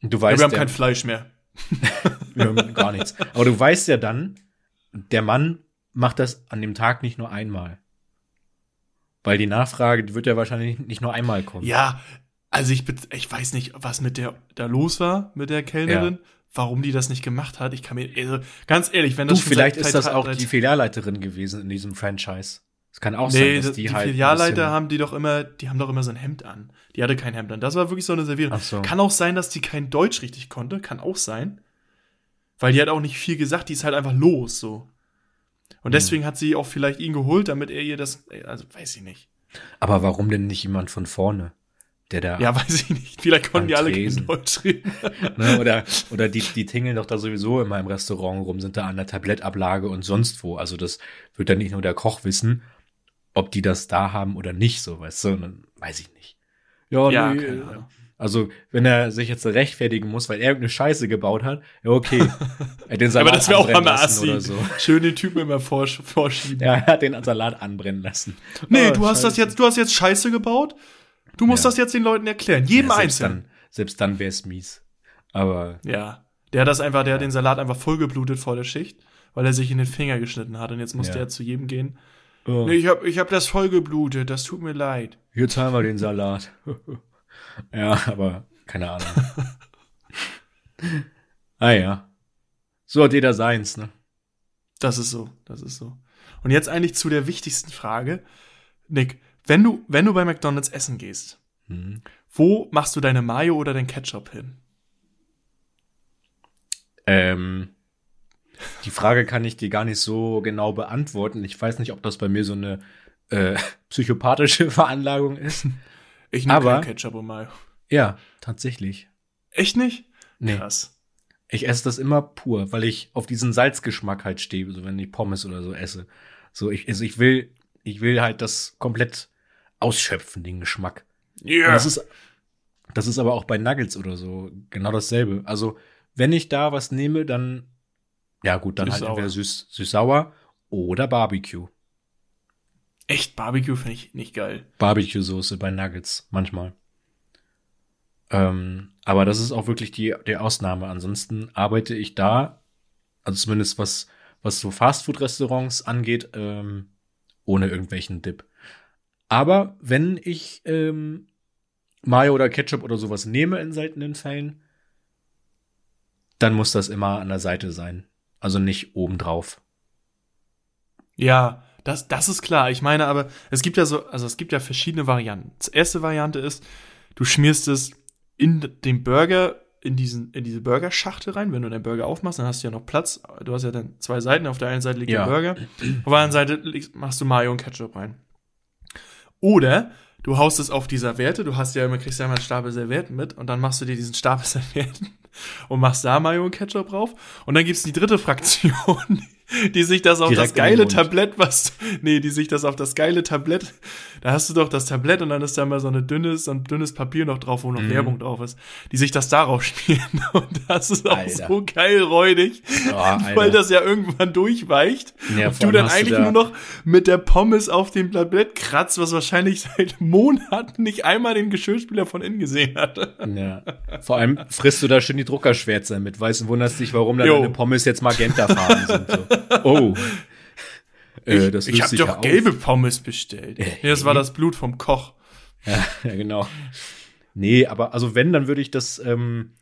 Und du ja, weißt wir haben ja, kein Fleisch mehr. wir haben gar nichts. Aber du weißt ja dann, der Mann macht das an dem Tag nicht nur einmal. Weil die Nachfrage, die wird ja wahrscheinlich nicht nur einmal kommen. Ja, also ich, ich weiß nicht, was mit der da los war, mit der Kellnerin, warum die das nicht gemacht hat. Ich kann mir, also, ganz ehrlich, wenn Du, das schon vielleicht ist das auch die Filialleiterin gewesen in diesem Franchise. Es kann auch Nee, sein, dass das- die, die, halt ein Filialleiter haben die doch immer, die haben doch immer so ein Hemd an. Die hatte kein Hemd an. Das war wirklich so eine Servierung. So. Kann auch sein, dass die kein Deutsch richtig konnte. Kann auch sein. Weil die hat auch nicht viel gesagt, die ist halt einfach los, so. Und deswegen hat sie auch vielleicht ihn geholt, damit er ihr das, also weiß ich nicht. Aber warum denn nicht jemand von vorne? Der da, Ja, weiß ich nicht. Vielleicht konnten die alle kein Deutsch reden. ne, oder, oder die, die tingeln doch da sowieso immer im Restaurant rum, sind da an der Tablettablage und sonst wo. Also das wird dann nicht nur der Koch wissen, ob die das da haben oder nicht, so, weißt du, und dann weiß ich nicht. Ja, Ja, nee, keine äh, Ahnung. Also, wenn er sich jetzt rechtfertigen muss, weil er irgendeine Scheiße gebaut hat, ja, okay. Er den Salat Aber das wäre auch anbrennen mal lassen assi. oder so. Schön den Typen immer vorsch vorschieben. Ja, er hat den Salat anbrennen lassen. Nee, Oh, du hast das jetzt, du hast jetzt Scheiße gebaut. Du musst Ja. das jetzt den Leuten erklären. Jedem Ja, selbst Einzelnen. dann, selbst dann wäre es mies. Aber Ja. Der hat das einfach, der hat den Salat einfach vollgeblutet vor der Schicht, weil er sich in den Finger geschnitten hat und jetzt musste Ja. er zu jedem gehen. oh, Nee, ich hab, ich hab das vollgeblutet, das tut mir leid. hier zahlen wir den Salat. ja, aber keine Ahnung. ah ja. So hat jeder seins, ne? Das ist so, das ist so. Und jetzt eigentlich zu der wichtigsten Frage. Nick, wenn du, wenn du bei McDonalds essen gehst, Mhm. wo machst du deine Mayo oder dein Ketchup hin? Ähm, Die Frage kann ich dir gar nicht so genau beantworten. Ich weiß nicht, ob das bei mir so eine äh, psychopathische Veranlagung ist. Ich nehme kein Ketchup und Mayo. Ja, tatsächlich. Echt nicht? Nee. Krass. Ich esse das immer pur, weil ich auf diesen Salzgeschmack halt stehe, so wenn ich Pommes oder so esse. So, ich, also ich will, ich will halt das komplett ausschöpfen, den Geschmack. Ja. das ist, das ist aber auch bei Nuggets oder so genau dasselbe. Also, wenn ich da was nehme, dann, ja gut, dann halt Süß-sauer. entweder süß, süß-sauer oder Barbecue. Echt, Barbecue finde ich nicht geil. Barbecue-Soße bei Nuggets, manchmal. Ähm, aber das ist auch wirklich die, die Ausnahme. Ansonsten arbeite ich da, also zumindest was, was so Fastfood-Restaurants angeht, ähm, ohne irgendwelchen Dip. Aber wenn ich ähm, Mayo oder Ketchup oder sowas nehme in seltenen Fällen, dann muss das immer an der Seite sein. Also nicht obendrauf. Ja, das, das ist klar. Ich meine aber, es gibt ja so, also es gibt ja verschiedene Varianten. Die erste Variante ist, du schmierst es in den Burger, in diesen, in diese Burgerschachtel rein. Wenn du den Burger aufmachst, dann hast du ja noch Platz. Du hast ja dann zwei Seiten. Auf der einen Seite liegt Ja. der Burger. Auf der anderen Seite machst du Mayo und Ketchup rein. Oder du haust es auf die Serviette. Du hast ja immer, kriegst ja immer einen Stapel Servietten mit und dann machst du dir diesen Stapel Servietten und machst da Mayo und Ketchup drauf. Und dann gibt's die dritte Fraktion, die sich das auf Direkt das geile. Tablett, was, nee, die sich das auf das geile Tablett, da hast du doch das Tablett und dann ist da mal so eine dünnes, so ein dünnes Papier noch drauf, wo noch Mhm. Werbung drauf ist, die sich das darauf spielen und das ist auch Alter. so geil räudig, Oh, weil das ja irgendwann durchweicht Ja, und du dann hast du eigentlich da- nur noch mit der Pommes auf dem Tablett kratzt, was wahrscheinlich seit Monaten nicht einmal den Geschirrspüler von innen gesehen hatte. Ja. Vor allem frisst du da schön die Druckerschwärze mit, weißt und wunderst dich, warum da deine Pommes jetzt magentafarben sind. So. Oh. Äh, das ich löst habe doch auf. gelbe Pommes bestellt. Äh, Nee, das war das Blut vom Koch. Ja, genau. Nee, aber also wenn, dann würde ich das ähm,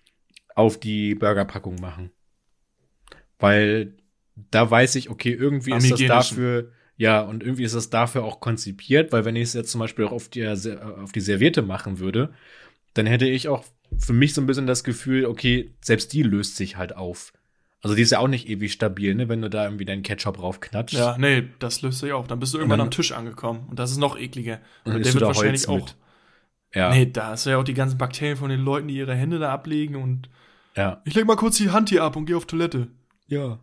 auf die Burgerpackung machen. Weil da weiß ich, okay, irgendwie ist das dafür, ja, und irgendwie ist das dafür auch konzipiert, weil wenn ich es jetzt zum Beispiel auch auf die, äh, auf die Serviette machen würde, dann hätte ich auch für mich so ein bisschen das Gefühl, okay, selbst die löst sich halt auf. Also die ist ja auch nicht ewig stabil, ne, wenn du da irgendwie deinen Ketchup raufknatschst. Ja, nee, das löst sich auf. Dann bist du irgendwann am Tisch angekommen. Und das ist noch ekliger. Und dann Und der wird da wahrscheinlich auch. mit. Ja, Nee, da hast du ja auch die ganzen Bakterien von den Leuten, die ihre Hände da ablegen und ja. ich leg mal kurz die Hand hier ab und geh auf Toilette. Ja.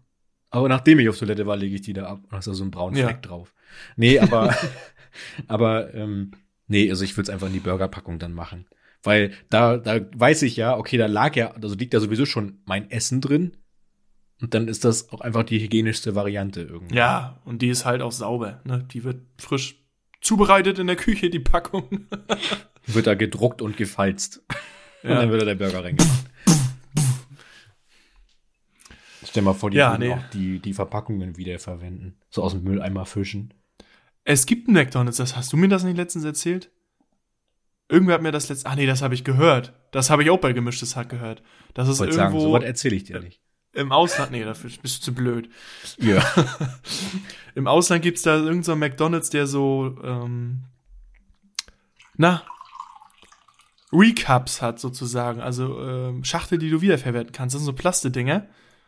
Aber nachdem ich auf Toilette war, lege ich die da ab und hast da so einen braunen Ja. Fleck drauf. Nee, aber, aber, ähm, nee, also ich würde es einfach in die Burgerpackung dann machen. Weil da, da weiß ich ja, okay, da lag ja, also liegt ja sowieso schon mein Essen drin. Und dann ist das auch einfach die hygienischste Variante irgendwie. Ja, und die ist halt auch sauber. Ne? Die wird frisch zubereitet in der Küche, die Packung. Wird da gedruckt und gefalzt. Und Ja. dann wird da der Burger reingemacht. Stell mal vor, die Ja, würden nee. auch die, die Verpackungen wiederverwenden. So aus dem Mülleimer fischen. Es gibt einen McDonalds, das hast du mir das nicht letztens erzählt? Irgendwer hat mir das letztens. Ah nee, das habe ich gehört. Das habe ich auch bei gemischtes Hack gehört. Das ist Wollte sagen, irgendwo so was erzähle ich dir nicht. Im Ausland. Nee, dafür bist du zu blöd. Ja. Im Ausland gibt's da irgendeinen so einen McDonalds, der so, ähm, na, Recaps hat sozusagen. Also ähm, Schachtel, die du wiederverwerten kannst. Das sind so Plastedinger.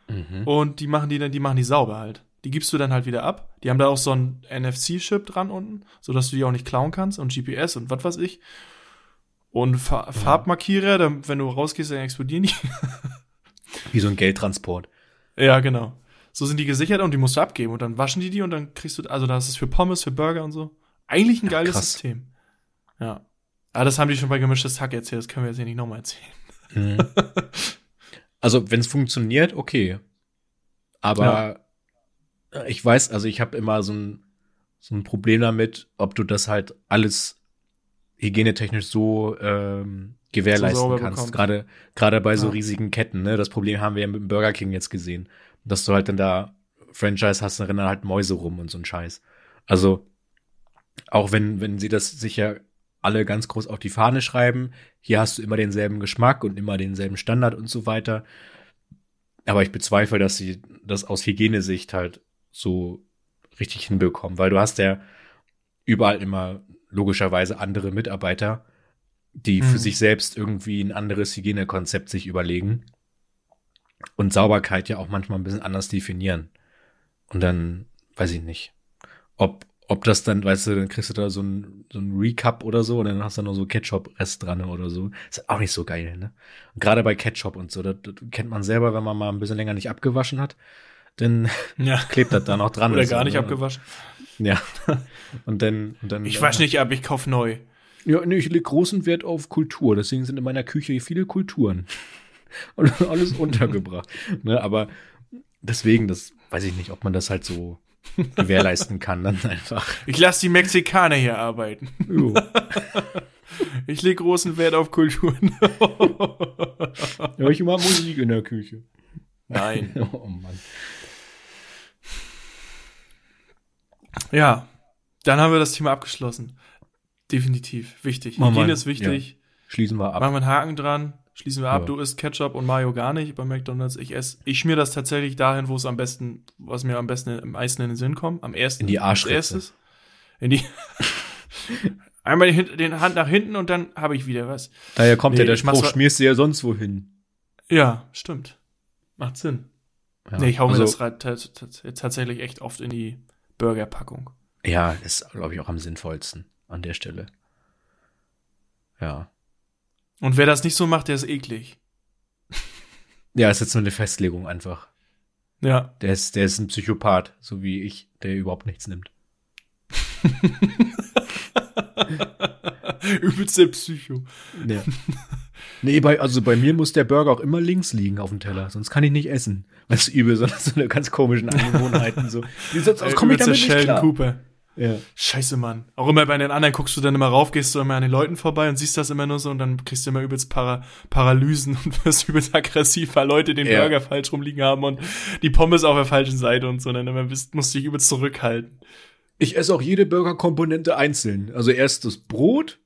Mhm. Und die machen die dann, die machen die sauber halt. Die gibst du dann halt wieder ab. Die haben da auch so ein NFC-Chip dran unten, sodass du die auch nicht klauen kannst und GPS und was weiß ich. Und Fa Farbmarkierer, dann, wenn du rausgehst, dann explodieren die. Wie so ein Geldtransport. Ja, genau. So sind die gesichert und die musst du abgeben und dann waschen die die und dann kriegst du, also das ist für Pommes, für Burger und so. Eigentlich ein Ja, geiles krass. System. Ja. Aber das haben die schon bei gemischtes Hack erzählt, das können wir jetzt hier nicht nochmal erzählen. Mhm. Also, wenn es funktioniert, okay. Aber äh, ich weiß, also ich habe immer so ein, so ein Problem damit, ob du das halt alles hygienetechnisch so ähm, gewährleisten kannst. bekommst. Gerade gerade bei so Ja. riesigen Ketten. Ne? Das Problem haben wir ja mit dem Burger King jetzt gesehen, dass du halt dann da Franchise hast, da rennen halt Mäuse rum und so ein Scheiß. Also auch wenn wenn sie das sicher alle ganz groß auf die Fahne schreiben, hier hast du immer denselben Geschmack und immer denselben Standard und so weiter. Aber ich bezweifle, dass sie das aus Hygienesicht halt so richtig hinbekommen, weil du hast ja überall immer logischerweise andere Mitarbeiter, die für Mhm. sich selbst irgendwie ein anderes Hygienekonzept sich überlegen. und Sauberkeit ja auch manchmal ein bisschen anders definieren. Und dann, weiß ich nicht, ob, ob das dann, weißt du, dann kriegst du da so ein, so ein Recap oder so und dann hast du noch so Ketchup-Rest dran oder so. Ist auch nicht so geil, ne? Und gerade bei Ketchup und so, das, das kennt man selber, wenn man mal ein bisschen länger nicht abgewaschen hat, dann Ja. klebt das da noch dran. Oder so, gar nicht ne? abgewaschen. Ja. Und dann, und dann. Ich wasch nicht ab, ich kauf neu. Ja, nee, ich lege großen Wert auf Kultur. Deswegen sind in meiner Küche viele Kulturen. Und alles untergebracht. Ne, aber deswegen, das weiß ich nicht, ob man das halt so gewährleisten kann, dann einfach. Ich lasse die Mexikaner hier arbeiten. Jo. Ich lege großen Wert auf Kulturen. Ja, ich immer Musik in der Küche. Nein. Oh Mann. Ja, dann haben wir das Thema abgeschlossen. Definitiv. Wichtig. Mach Hygiene ist wichtig. Schließen wir Machen ab. wir einen Haken dran. Schließen wir ab. Ja. Du isst Ketchup und Mayo gar nicht bei McDonalds. Ich esse. Ich schmier das tatsächlich dahin, wo es am besten, was mir am besten, am meisten in den Sinn kommt. Am ersten. In die Arschritze. In die. Einmal die, Hin- den Hand nach hinten und dann habe ich wieder was. Daher kommt ja Nee, der ich mach's Spruch, schmierst du ja sonst wohin. Ja, stimmt. Macht Sinn. Ja, nee, ich hau mir also- das ta- ta- tatsächlich echt oft in die Burgerpackung. Ja, ist, glaube ich, auch am sinnvollsten an der Stelle. Ja. Und wer das nicht so macht, der ist eklig. Ja, ist jetzt nur eine Festlegung einfach. Ja. Der ist, der ist ein Psychopath, so wie ich, der überhaupt nichts nimmt. Übelste Psycho. Ja. nee, bei, also bei mir muss der Burger auch immer links liegen auf dem Teller, sonst kann ich nicht essen. Das ist übel, sondern so eine ganz komischen Angewohnheiten. So. Wie sonst Äh, komme ich damit nicht klar. Cooper. Ja. Scheiße, Mann. Auch immer bei den anderen guckst du dann immer rauf, gehst du immer an den Leuten vorbei und siehst das immer nur so und dann kriegst du immer übelst Para Paralysen und wirst übelst aggressiv, weil Leute den Ja. Burger falsch rumliegen haben und die Pommes auf der falschen Seite und so. Und dann immer bist, musst du dich übelst zurückhalten. Ich esse auch jede Burgerkomponente einzeln. Also erst das Brot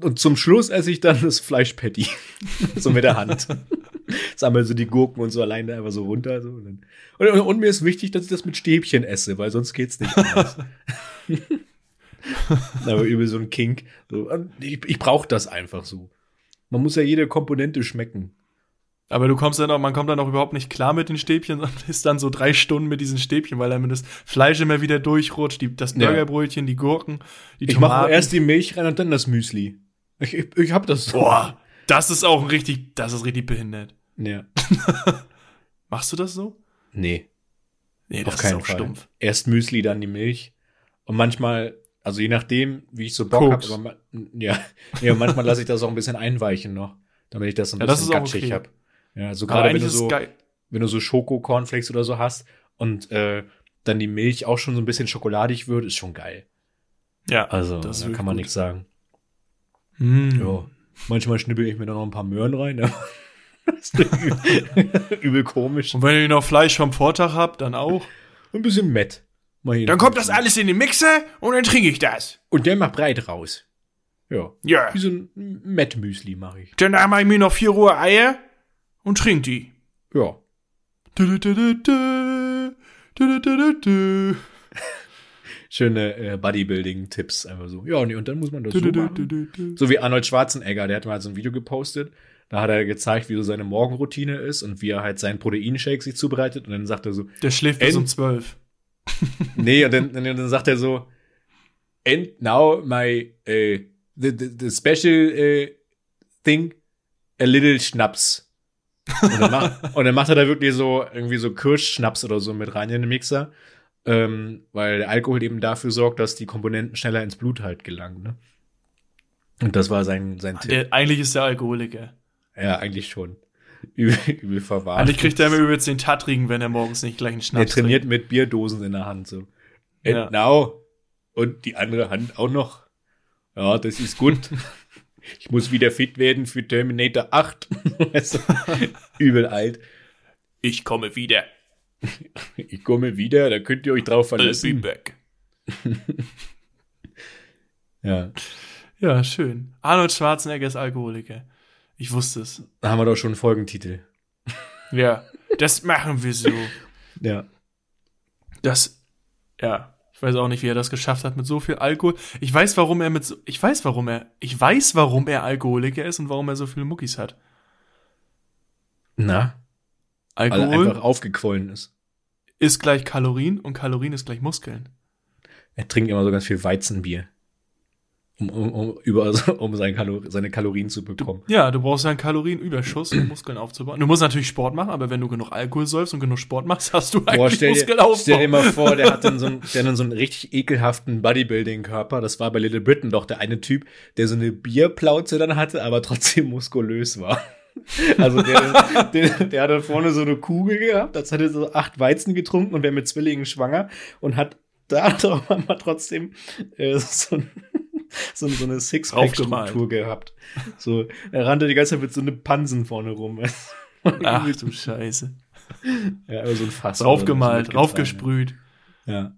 und zum Schluss esse ich dann das Fleischpatty. so mit der Hand. Sammel so die Gurken und so alleine einfach so runter. So. Und, und, und mir ist wichtig, dass ich das mit Stäbchen esse, weil sonst geht's nicht anders. Aber übel so ein Kink. So, ich ich brauche das einfach so. Man muss ja jede Komponente schmecken. Aber du kommst dann auch, man kommt dann auch überhaupt nicht klar mit den Stäbchen und ist dann so drei Stunden mit diesen Stäbchen, weil dann das Fleisch immer wieder durchrutscht, die, das. Burgerbrötchen, die Gurken, die Ich mache Tomaten. erst die Milch rein und dann das Müsli. Ich, ich, ich hab das so. Boah, das ist auch richtig, das ist richtig behindert. Ja. Machst du das so? Nee. Nee, Auf keinen Fall. stumpf. Erst Müsli, dann die Milch. Und manchmal, also je nachdem, wie ich so Bock habe, aber ja, ja, manchmal lasse ich das auch ein bisschen einweichen noch, damit ich das ein Ja, das bisschen gatschig okay. hab. Ja, so Aber gerade wenn du so, wenn du so Schoko-Cornflakes oder so hast und äh, dann die Milch auch schon so ein bisschen schokoladig wird, ist schon geil. Ja, Also, das da kann man nichts sagen. Mm. Ja. Manchmal schnippel ich mir dann noch ein paar Möhren rein. aber das ist übel, übel komisch. Und wenn ihr noch Fleisch vom Vortag habt, dann auch. Ein bisschen Mett. Dann kommt das alles in den Mixer und dann trinke ich das. Und der macht breit raus. Ja. Ja. Wie so ein Mett-Müsli mache ich. Danach mache ich mir noch vier rohe Eier und trink die. Ja. Schöne äh, Bodybuilding-Tipps einfach so. Ja, nee, und dann muss man das so machen. So wie Arnold Schwarzenegger, der hat mal so ein Video gepostet. Da hat er gezeigt, wie so seine Morgenroutine ist und wie er halt seinen Proteinshake sich zubereitet. Und dann sagt er so, Der schläft bis um zwölf. nee, und dann, dann, sagt er so, and now my, äh, the, the, the special äh, thing, a little Schnaps. Und dann, macht, und dann macht er da wirklich so, irgendwie so Kirschschnaps oder so mit rein in den Mixer. Ähm, weil der Alkohol eben dafür sorgt, dass die Komponenten schneller ins Blut halt gelangen, ne? Und das war sein, sein Tipp. Der, eigentlich ist der Alkoholiker. Ja, eigentlich schon. Übel, übel verwahrt. Eigentlich kriegt er immer übelst den Tattrigen, wenn er morgens nicht gleich einen Er Schnaps trainiert mit Bierdosen in der Hand so. And Ja. now. Und die andere Hand auch noch. Ja, das ist gut. ich muss wieder fit werden für Terminator 8. Weißt du? Übel alt. trinkt. Ich komme wieder. Ich komme wieder, da könnt ihr euch drauf I'll be verlassen. back. Ja. Ja, schön. Arnold Schwarzenegger ist Alkoholiker. Ich wusste es. Da haben wir doch schon einen Folgentitel. Ja, das machen wir so. Ja. Das, ja, ich weiß auch nicht, wie er das geschafft hat mit so viel Alkohol. Ich weiß, warum er mit so, ich weiß, warum er, ich weiß, warum er Alkoholiker ist und warum er so viele Muckis hat. Na? weil er Alkohol einfach aufgequollen ist. ist gleich Kalorien und Kalorien ist gleich Muskeln. Er trinkt immer so ganz viel Weizenbier. Um, um, um, über, um seine, Kalor seine Kalorien zu bekommen. Ja, du brauchst ja einen Kalorienüberschuss, um Muskeln aufzubauen. Du musst natürlich Sport machen, aber wenn du genug Alkohol säufst und genug Sport machst, hast du Boah, eigentlich stell dir, Muskelaufbau. stell dir mal vor, der hat dann so einen, der dann so einen richtig ekelhaften Bodybuilding-Körper. Das war bei Little Britain doch der eine Typ, der so eine Bierplauze dann hatte, aber trotzdem muskulös war. Also der, der, der hat dann vorne so eine Kugel gehabt, als hätte er so acht Weizen getrunken und wäre mit Zwillingen schwanger und hat da doch mal trotzdem äh, so, ein, so, so eine Sixpack-Struktur gehabt. So, er rannte die ganze Zeit mit so einem Pansen vorne rum. Ach du Scheiße. Ja, aber so ein Fass. Raufgemalt, so raufgesprüht. Ja.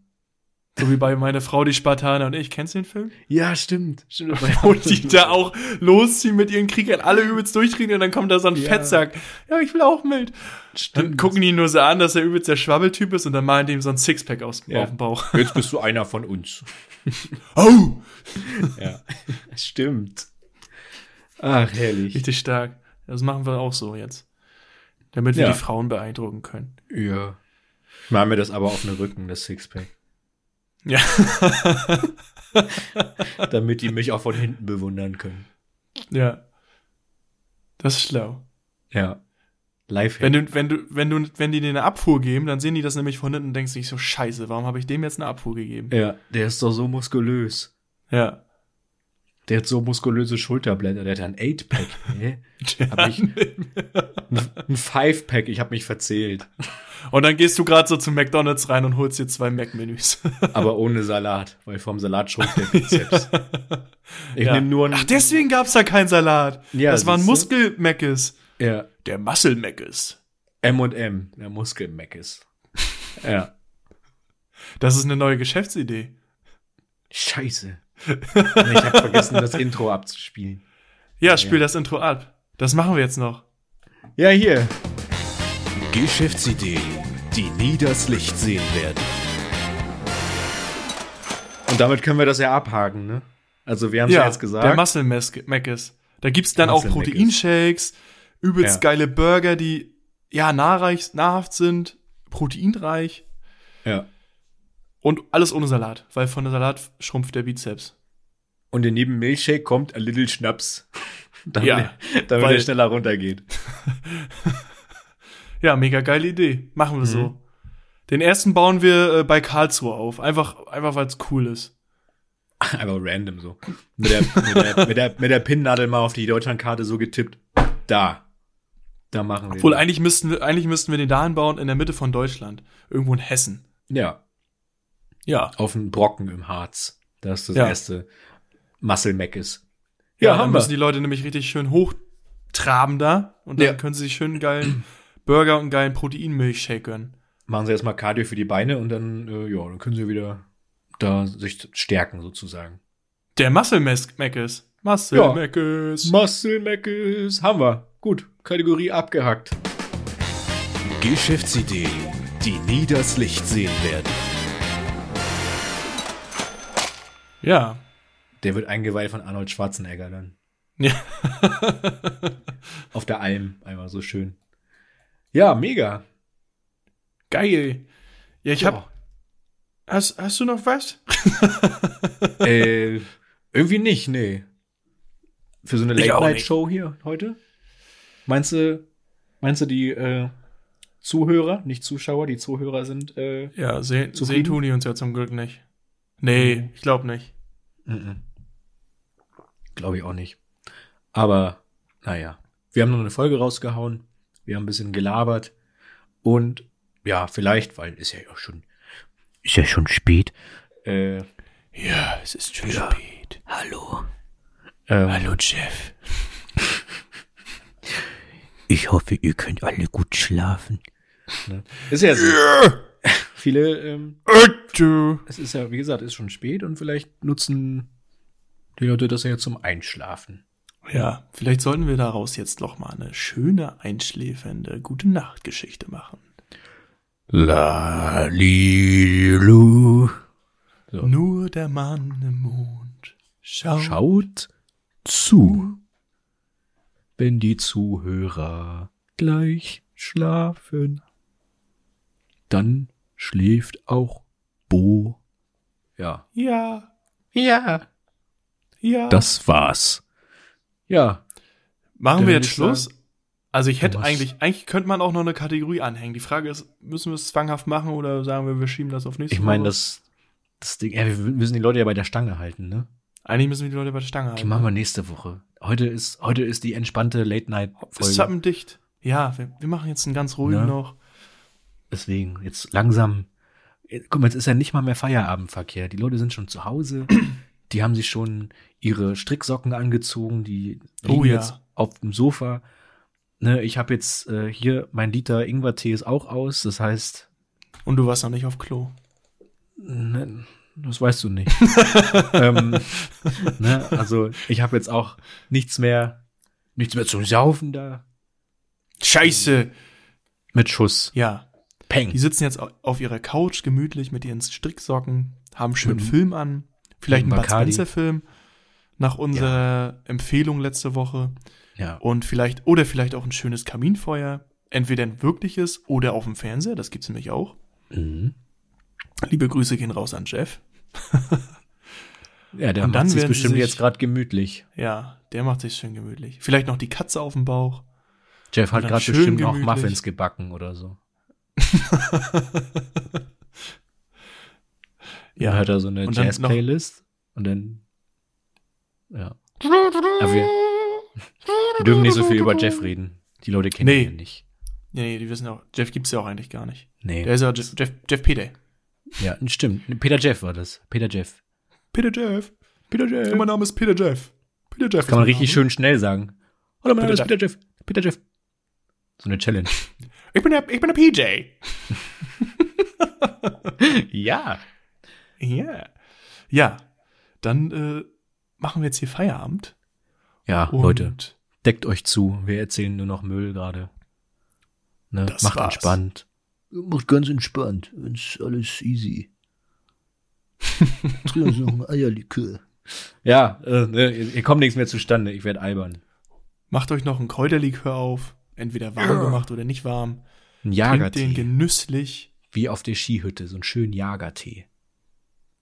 So wie bei meine Frau, die Spartaner und ich. Kennst du den Film? Ja, stimmt. stimmt. Und die da auch losziehen mit ihren Kriegern, alle übelst durchdrehen und dann kommt da so ein Ja. Fettsack. Ja, ich will auch mit. Dann Stimmt. gucken die nur so an, dass er übelst der Schwabbeltyp ist und dann malen die ihm so ein Sixpack aus, Ja. auf dem Bauch. Jetzt bist du einer von uns. Oh! Ja. Stimmt. Ach, herrlich. Richtig stark. Das machen wir auch so jetzt. Damit wir Ja. die Frauen beeindrucken können. Ja. Machen wir das aber auf den Rücken, das Sixpack. Ja. Damit die mich auch von hinten bewundern können. ja. Das ist schlau. Ja. Live. Wenn du, wenn du, wenn du, wenn die dir eine Abfuhr geben, dann sehen die das nämlich von hinten und denken sich so, scheiße, warum habe ich dem jetzt eine Abfuhr gegeben? ja, der ist doch so muskulös. Ja. Der hat so muskulöse Schulterblätter. Der hat ein 8-Pack. Ne? Hab ich- Ein 5-Pack. Ich habe mich verzählt. Und dann gehst du gerade so zu McDonalds rein und holst dir zwei Mac-Menüs. Aber ohne Salat. Weil vom Salat schrumpft der Bizeps. Ich Ja. nehme nur ein, Ach, deswegen gab's da keinen Salat. Ja, das waren siehst ja, Der Muscle-Meckes. M&M. Der Muskelmeck ist. Ja. Das ist eine neue Geschäftsidee. Scheiße. Ich habe vergessen, das Intro abzuspielen. Ja, spiel das Intro ab. Das machen wir jetzt noch. Ja, hier. Geschäftsideen, die nie das Licht sehen werden. Und damit können wir das ja abhaken, ne? Also wir haben es ja, Ja, jetzt gesagt. der Muscle-Meckes. Da gibt's dann auch. Proteinshakes, übelst Ja. geile Burger, die ja nahrreich, nahrhaft sind, proteinreich ja. und alles ohne Salat, weil von der Salat schrumpft der Bizeps. Und in jedem Milchshake kommt ein Little Schnaps. damit Ja, er, damit weil- er schneller runtergeht. Ja, mega geile Idee. Machen wir Mhm. so. Den ersten bauen wir äh, bei Karlsruhe auf. Einfach, einfach weil es cool ist. Einfach random so. Mit der, mit der, mit der, mit der Pinnnadel mal auf die Deutschlandkarte so getippt. Da. Da machen wir. Obwohl, den. eigentlich müssten wir, eigentlich müssten wir den dahin bauen in der Mitte von Deutschland. Irgendwo in Hessen. Ja. Ja. Auf einen Brocken im Harz. Das ist das Ja. erste Muscle Mac ist. Ja, Ja, dann haben müssen wir. die Leute nämlich richtig schön hochtraben da. Und dann Ja. können sie sich schön einen geilen Burger und einen geilen Proteinmilchshake gönnen. Machen sie erstmal Cardio für die Beine und dann, äh, ja, dann können sie wieder da sich stärken sozusagen. Der Muscle Meckes. Muscle Ja. Meckes. Muscle Mac ist, haben wir. Gut, Kategorie abgehackt. Geschäftsideen, die nie das Licht sehen werden. Ja. Der wird eingeweiht von Arnold Schwarzenegger dann. Ja. Auf der Alm, einmal so schön. Ja, mega. Geil. Ja, ich hab. Hast, hast du noch was? äh, irgendwie nicht, nee. Für so eine Late-Night-Show hier heute? Meinst du, meinst du die äh, Zuhörer, nicht Zuschauer, die Zuhörer sind, äh, Ja, sehen, sehen tun die uns ja zum Glück nicht. Nee, ich glaube nicht. glaube ich auch nicht. Aber, naja. Wir haben noch eine Folge rausgehauen. Wir haben ein bisschen gelabert. Und, ja, vielleicht, weil ist ja auch schon, Ist ja schon spät. äh, Ja, es ist schon spät. Hallo. ähm, Hallo, Jeff. Ich hoffe, ihr könnt alle gut schlafen. ist ja so. Viele, ähm, es ist ja, wie gesagt, ist schon spät und vielleicht nutzen die Leute das ja jetzt zum Einschlafen. Ja, vielleicht sollten wir daraus jetzt noch mal eine schöne, einschläfernde gute Nachtgeschichte machen. Lalilu. So. Nur der Mann im Mond schaut. Schaut zu, wenn die Zuhörer gleich schlafen. Dann schläft auch Bo. Ja. Ja, Ja. ja. Das war's. Ja. Machen Dann wir jetzt Schluss? sagen- also ich hätte eigentlich, eigentlich könnte man auch noch eine Kategorie anhängen. Die Frage ist, müssen wir es zwanghaft machen oder sagen wir, wir schieben das auf nächste Ich meine, das, das Ding, ja, wir müssen die Leute ja bei der Stange halten, ne? Eigentlich müssen wir die Leute bei der Stange Die halten. machen wir nächste Woche. Heute ist, heute ist die entspannte Ist Late-Night-Folge. zappendicht. Ja, wir, wir machen jetzt einen ganz ruhigen Ne? noch. Deswegen, jetzt langsam. Guck mal, jetzt ist ja nicht mal mehr Feierabendverkehr. Die Leute sind schon zu Hause. Die haben sich schon ihre Stricksocken angezogen. Die liegen Oh ja. jetzt auf dem Sofa. Ne, ich habe jetzt äh, hier mein Liter Ingwertee ist auch aus. Das heißt, Und du warst noch nicht auf Klo. ne, das weißt du nicht. ähm, ne, also ich habe jetzt auch nichts mehr, nichts mehr zum Saufen da. Scheiße! Mit Schuss. Ja, Peng. die sitzen jetzt au- auf ihrer Couch gemütlich mit ihren Stricksocken, haben schön Mit- Film an. Vielleicht einen Bud. Spencer-Film nach unserer Empfehlung letzte Woche. Ja. Und vielleicht, oder vielleicht auch ein schönes Kaminfeuer. Entweder ein wirkliches oder auf dem Fernseher, das gibt's nämlich auch. Mhm. Liebe Grüße gehen raus an Jeff. Ja, der Und dann macht sich bestimmt sich- jetzt gerade gemütlich. Ja, der macht sich schön gemütlich. Vielleicht noch die Katze auf dem Bauch. Jeff hat gerade bestimmt noch gemütlich. Muffins gebacken oder so. Ja. Dann hört er so eine Jazz-Playlist und dann. Ja. Aber wir, wir dürfen nicht so viel über Jeff reden. Die Leute kennen Nee. ihn ja nicht. Nee, nee, die wissen auch. Jeff gibt's ja auch eigentlich gar nicht. Nee. Der ist ja Jeff, Jeff, Jeff Peter. Ja, stimmt. Peter Jeff war das. Peter Jeff. Peter Jeff. Peter Jeff. Mein Name ist Peter Jeff. Peter Jeff. Kann man richtig Name. schön schnell sagen. Hallo, mein Name ist Peter Jeff. Peter Jeff. So eine Challenge. Ich bin der, ich bin der PJ. ja. Ja. Ja. Dann äh, machen wir jetzt hier Feierabend. Ja, Und Leute, deckt euch zu. Wir erzählen nur noch Müll gerade. Ne? Macht war's. entspannt. Macht ganz entspannt. Ist alles easy. Trinken Sie noch ein Eierlikör. Ja, äh, ne, ihr, ihr kommt nichts mehr zustande. Ich werde albern. macht euch noch ein Kräuterlikör auf. Entweder warm gemacht oder nicht warm. Ein Trinkt den Jagertee. genüsslich. Wie auf der Skihütte. So einen schönen Jagertee.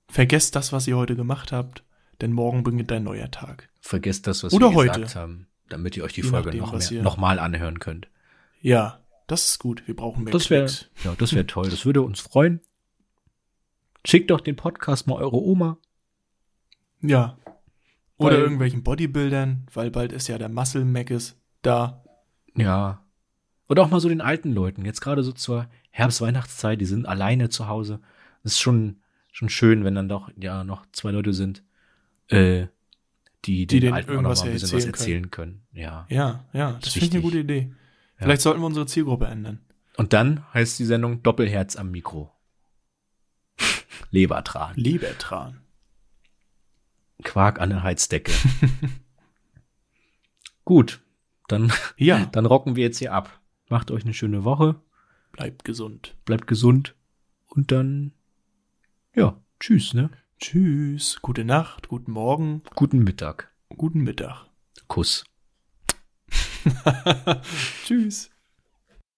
Vergesst das, was ihr heute gemacht habt, denn morgen beginnt ein neuer Tag. Vergesst das, was Oder wir heute. gesagt haben, damit ihr euch die Je Folge nachdem, noch, mehr, noch mal anhören könnt. Ja, das ist gut. Wir brauchen mehr Das wäre Klicks. ja, das wäre toll. Das würde uns freuen. Schickt doch den Podcast mal eure Oma. Ja. Oder Weil- irgendwelchen Bodybuildern, weil bald ist ja der Muscle Macis da. Ja. Oder auch mal so den alten Leuten. Jetzt gerade so zur Herbst-Weihnachtszeit, die sind alleine zu Hause. Das ist schon, schon schön, wenn dann doch ja noch zwei Leute sind, äh, die, Die den denen Alten auch noch irgendwas mal ein bisschen was erzählen erzählen können. Ja. Ja, ja, das ist finde ich eine gute Idee. Vielleicht sollten wir unsere Zielgruppe ändern. Und dann heißt die Sendung Doppelherz am Mikro. Lebertran. Lebertran. Quark an der Heizdecke. Gut. Dann, Ja, dann rocken wir jetzt hier ab. Macht euch eine schöne Woche. bleibt gesund. Bleibt gesund. Und dann, ja, tschüss, ne? Tschüss, gute Nacht, guten Morgen, Guten Mittag. guten Mittag. Kuss. Tschüss.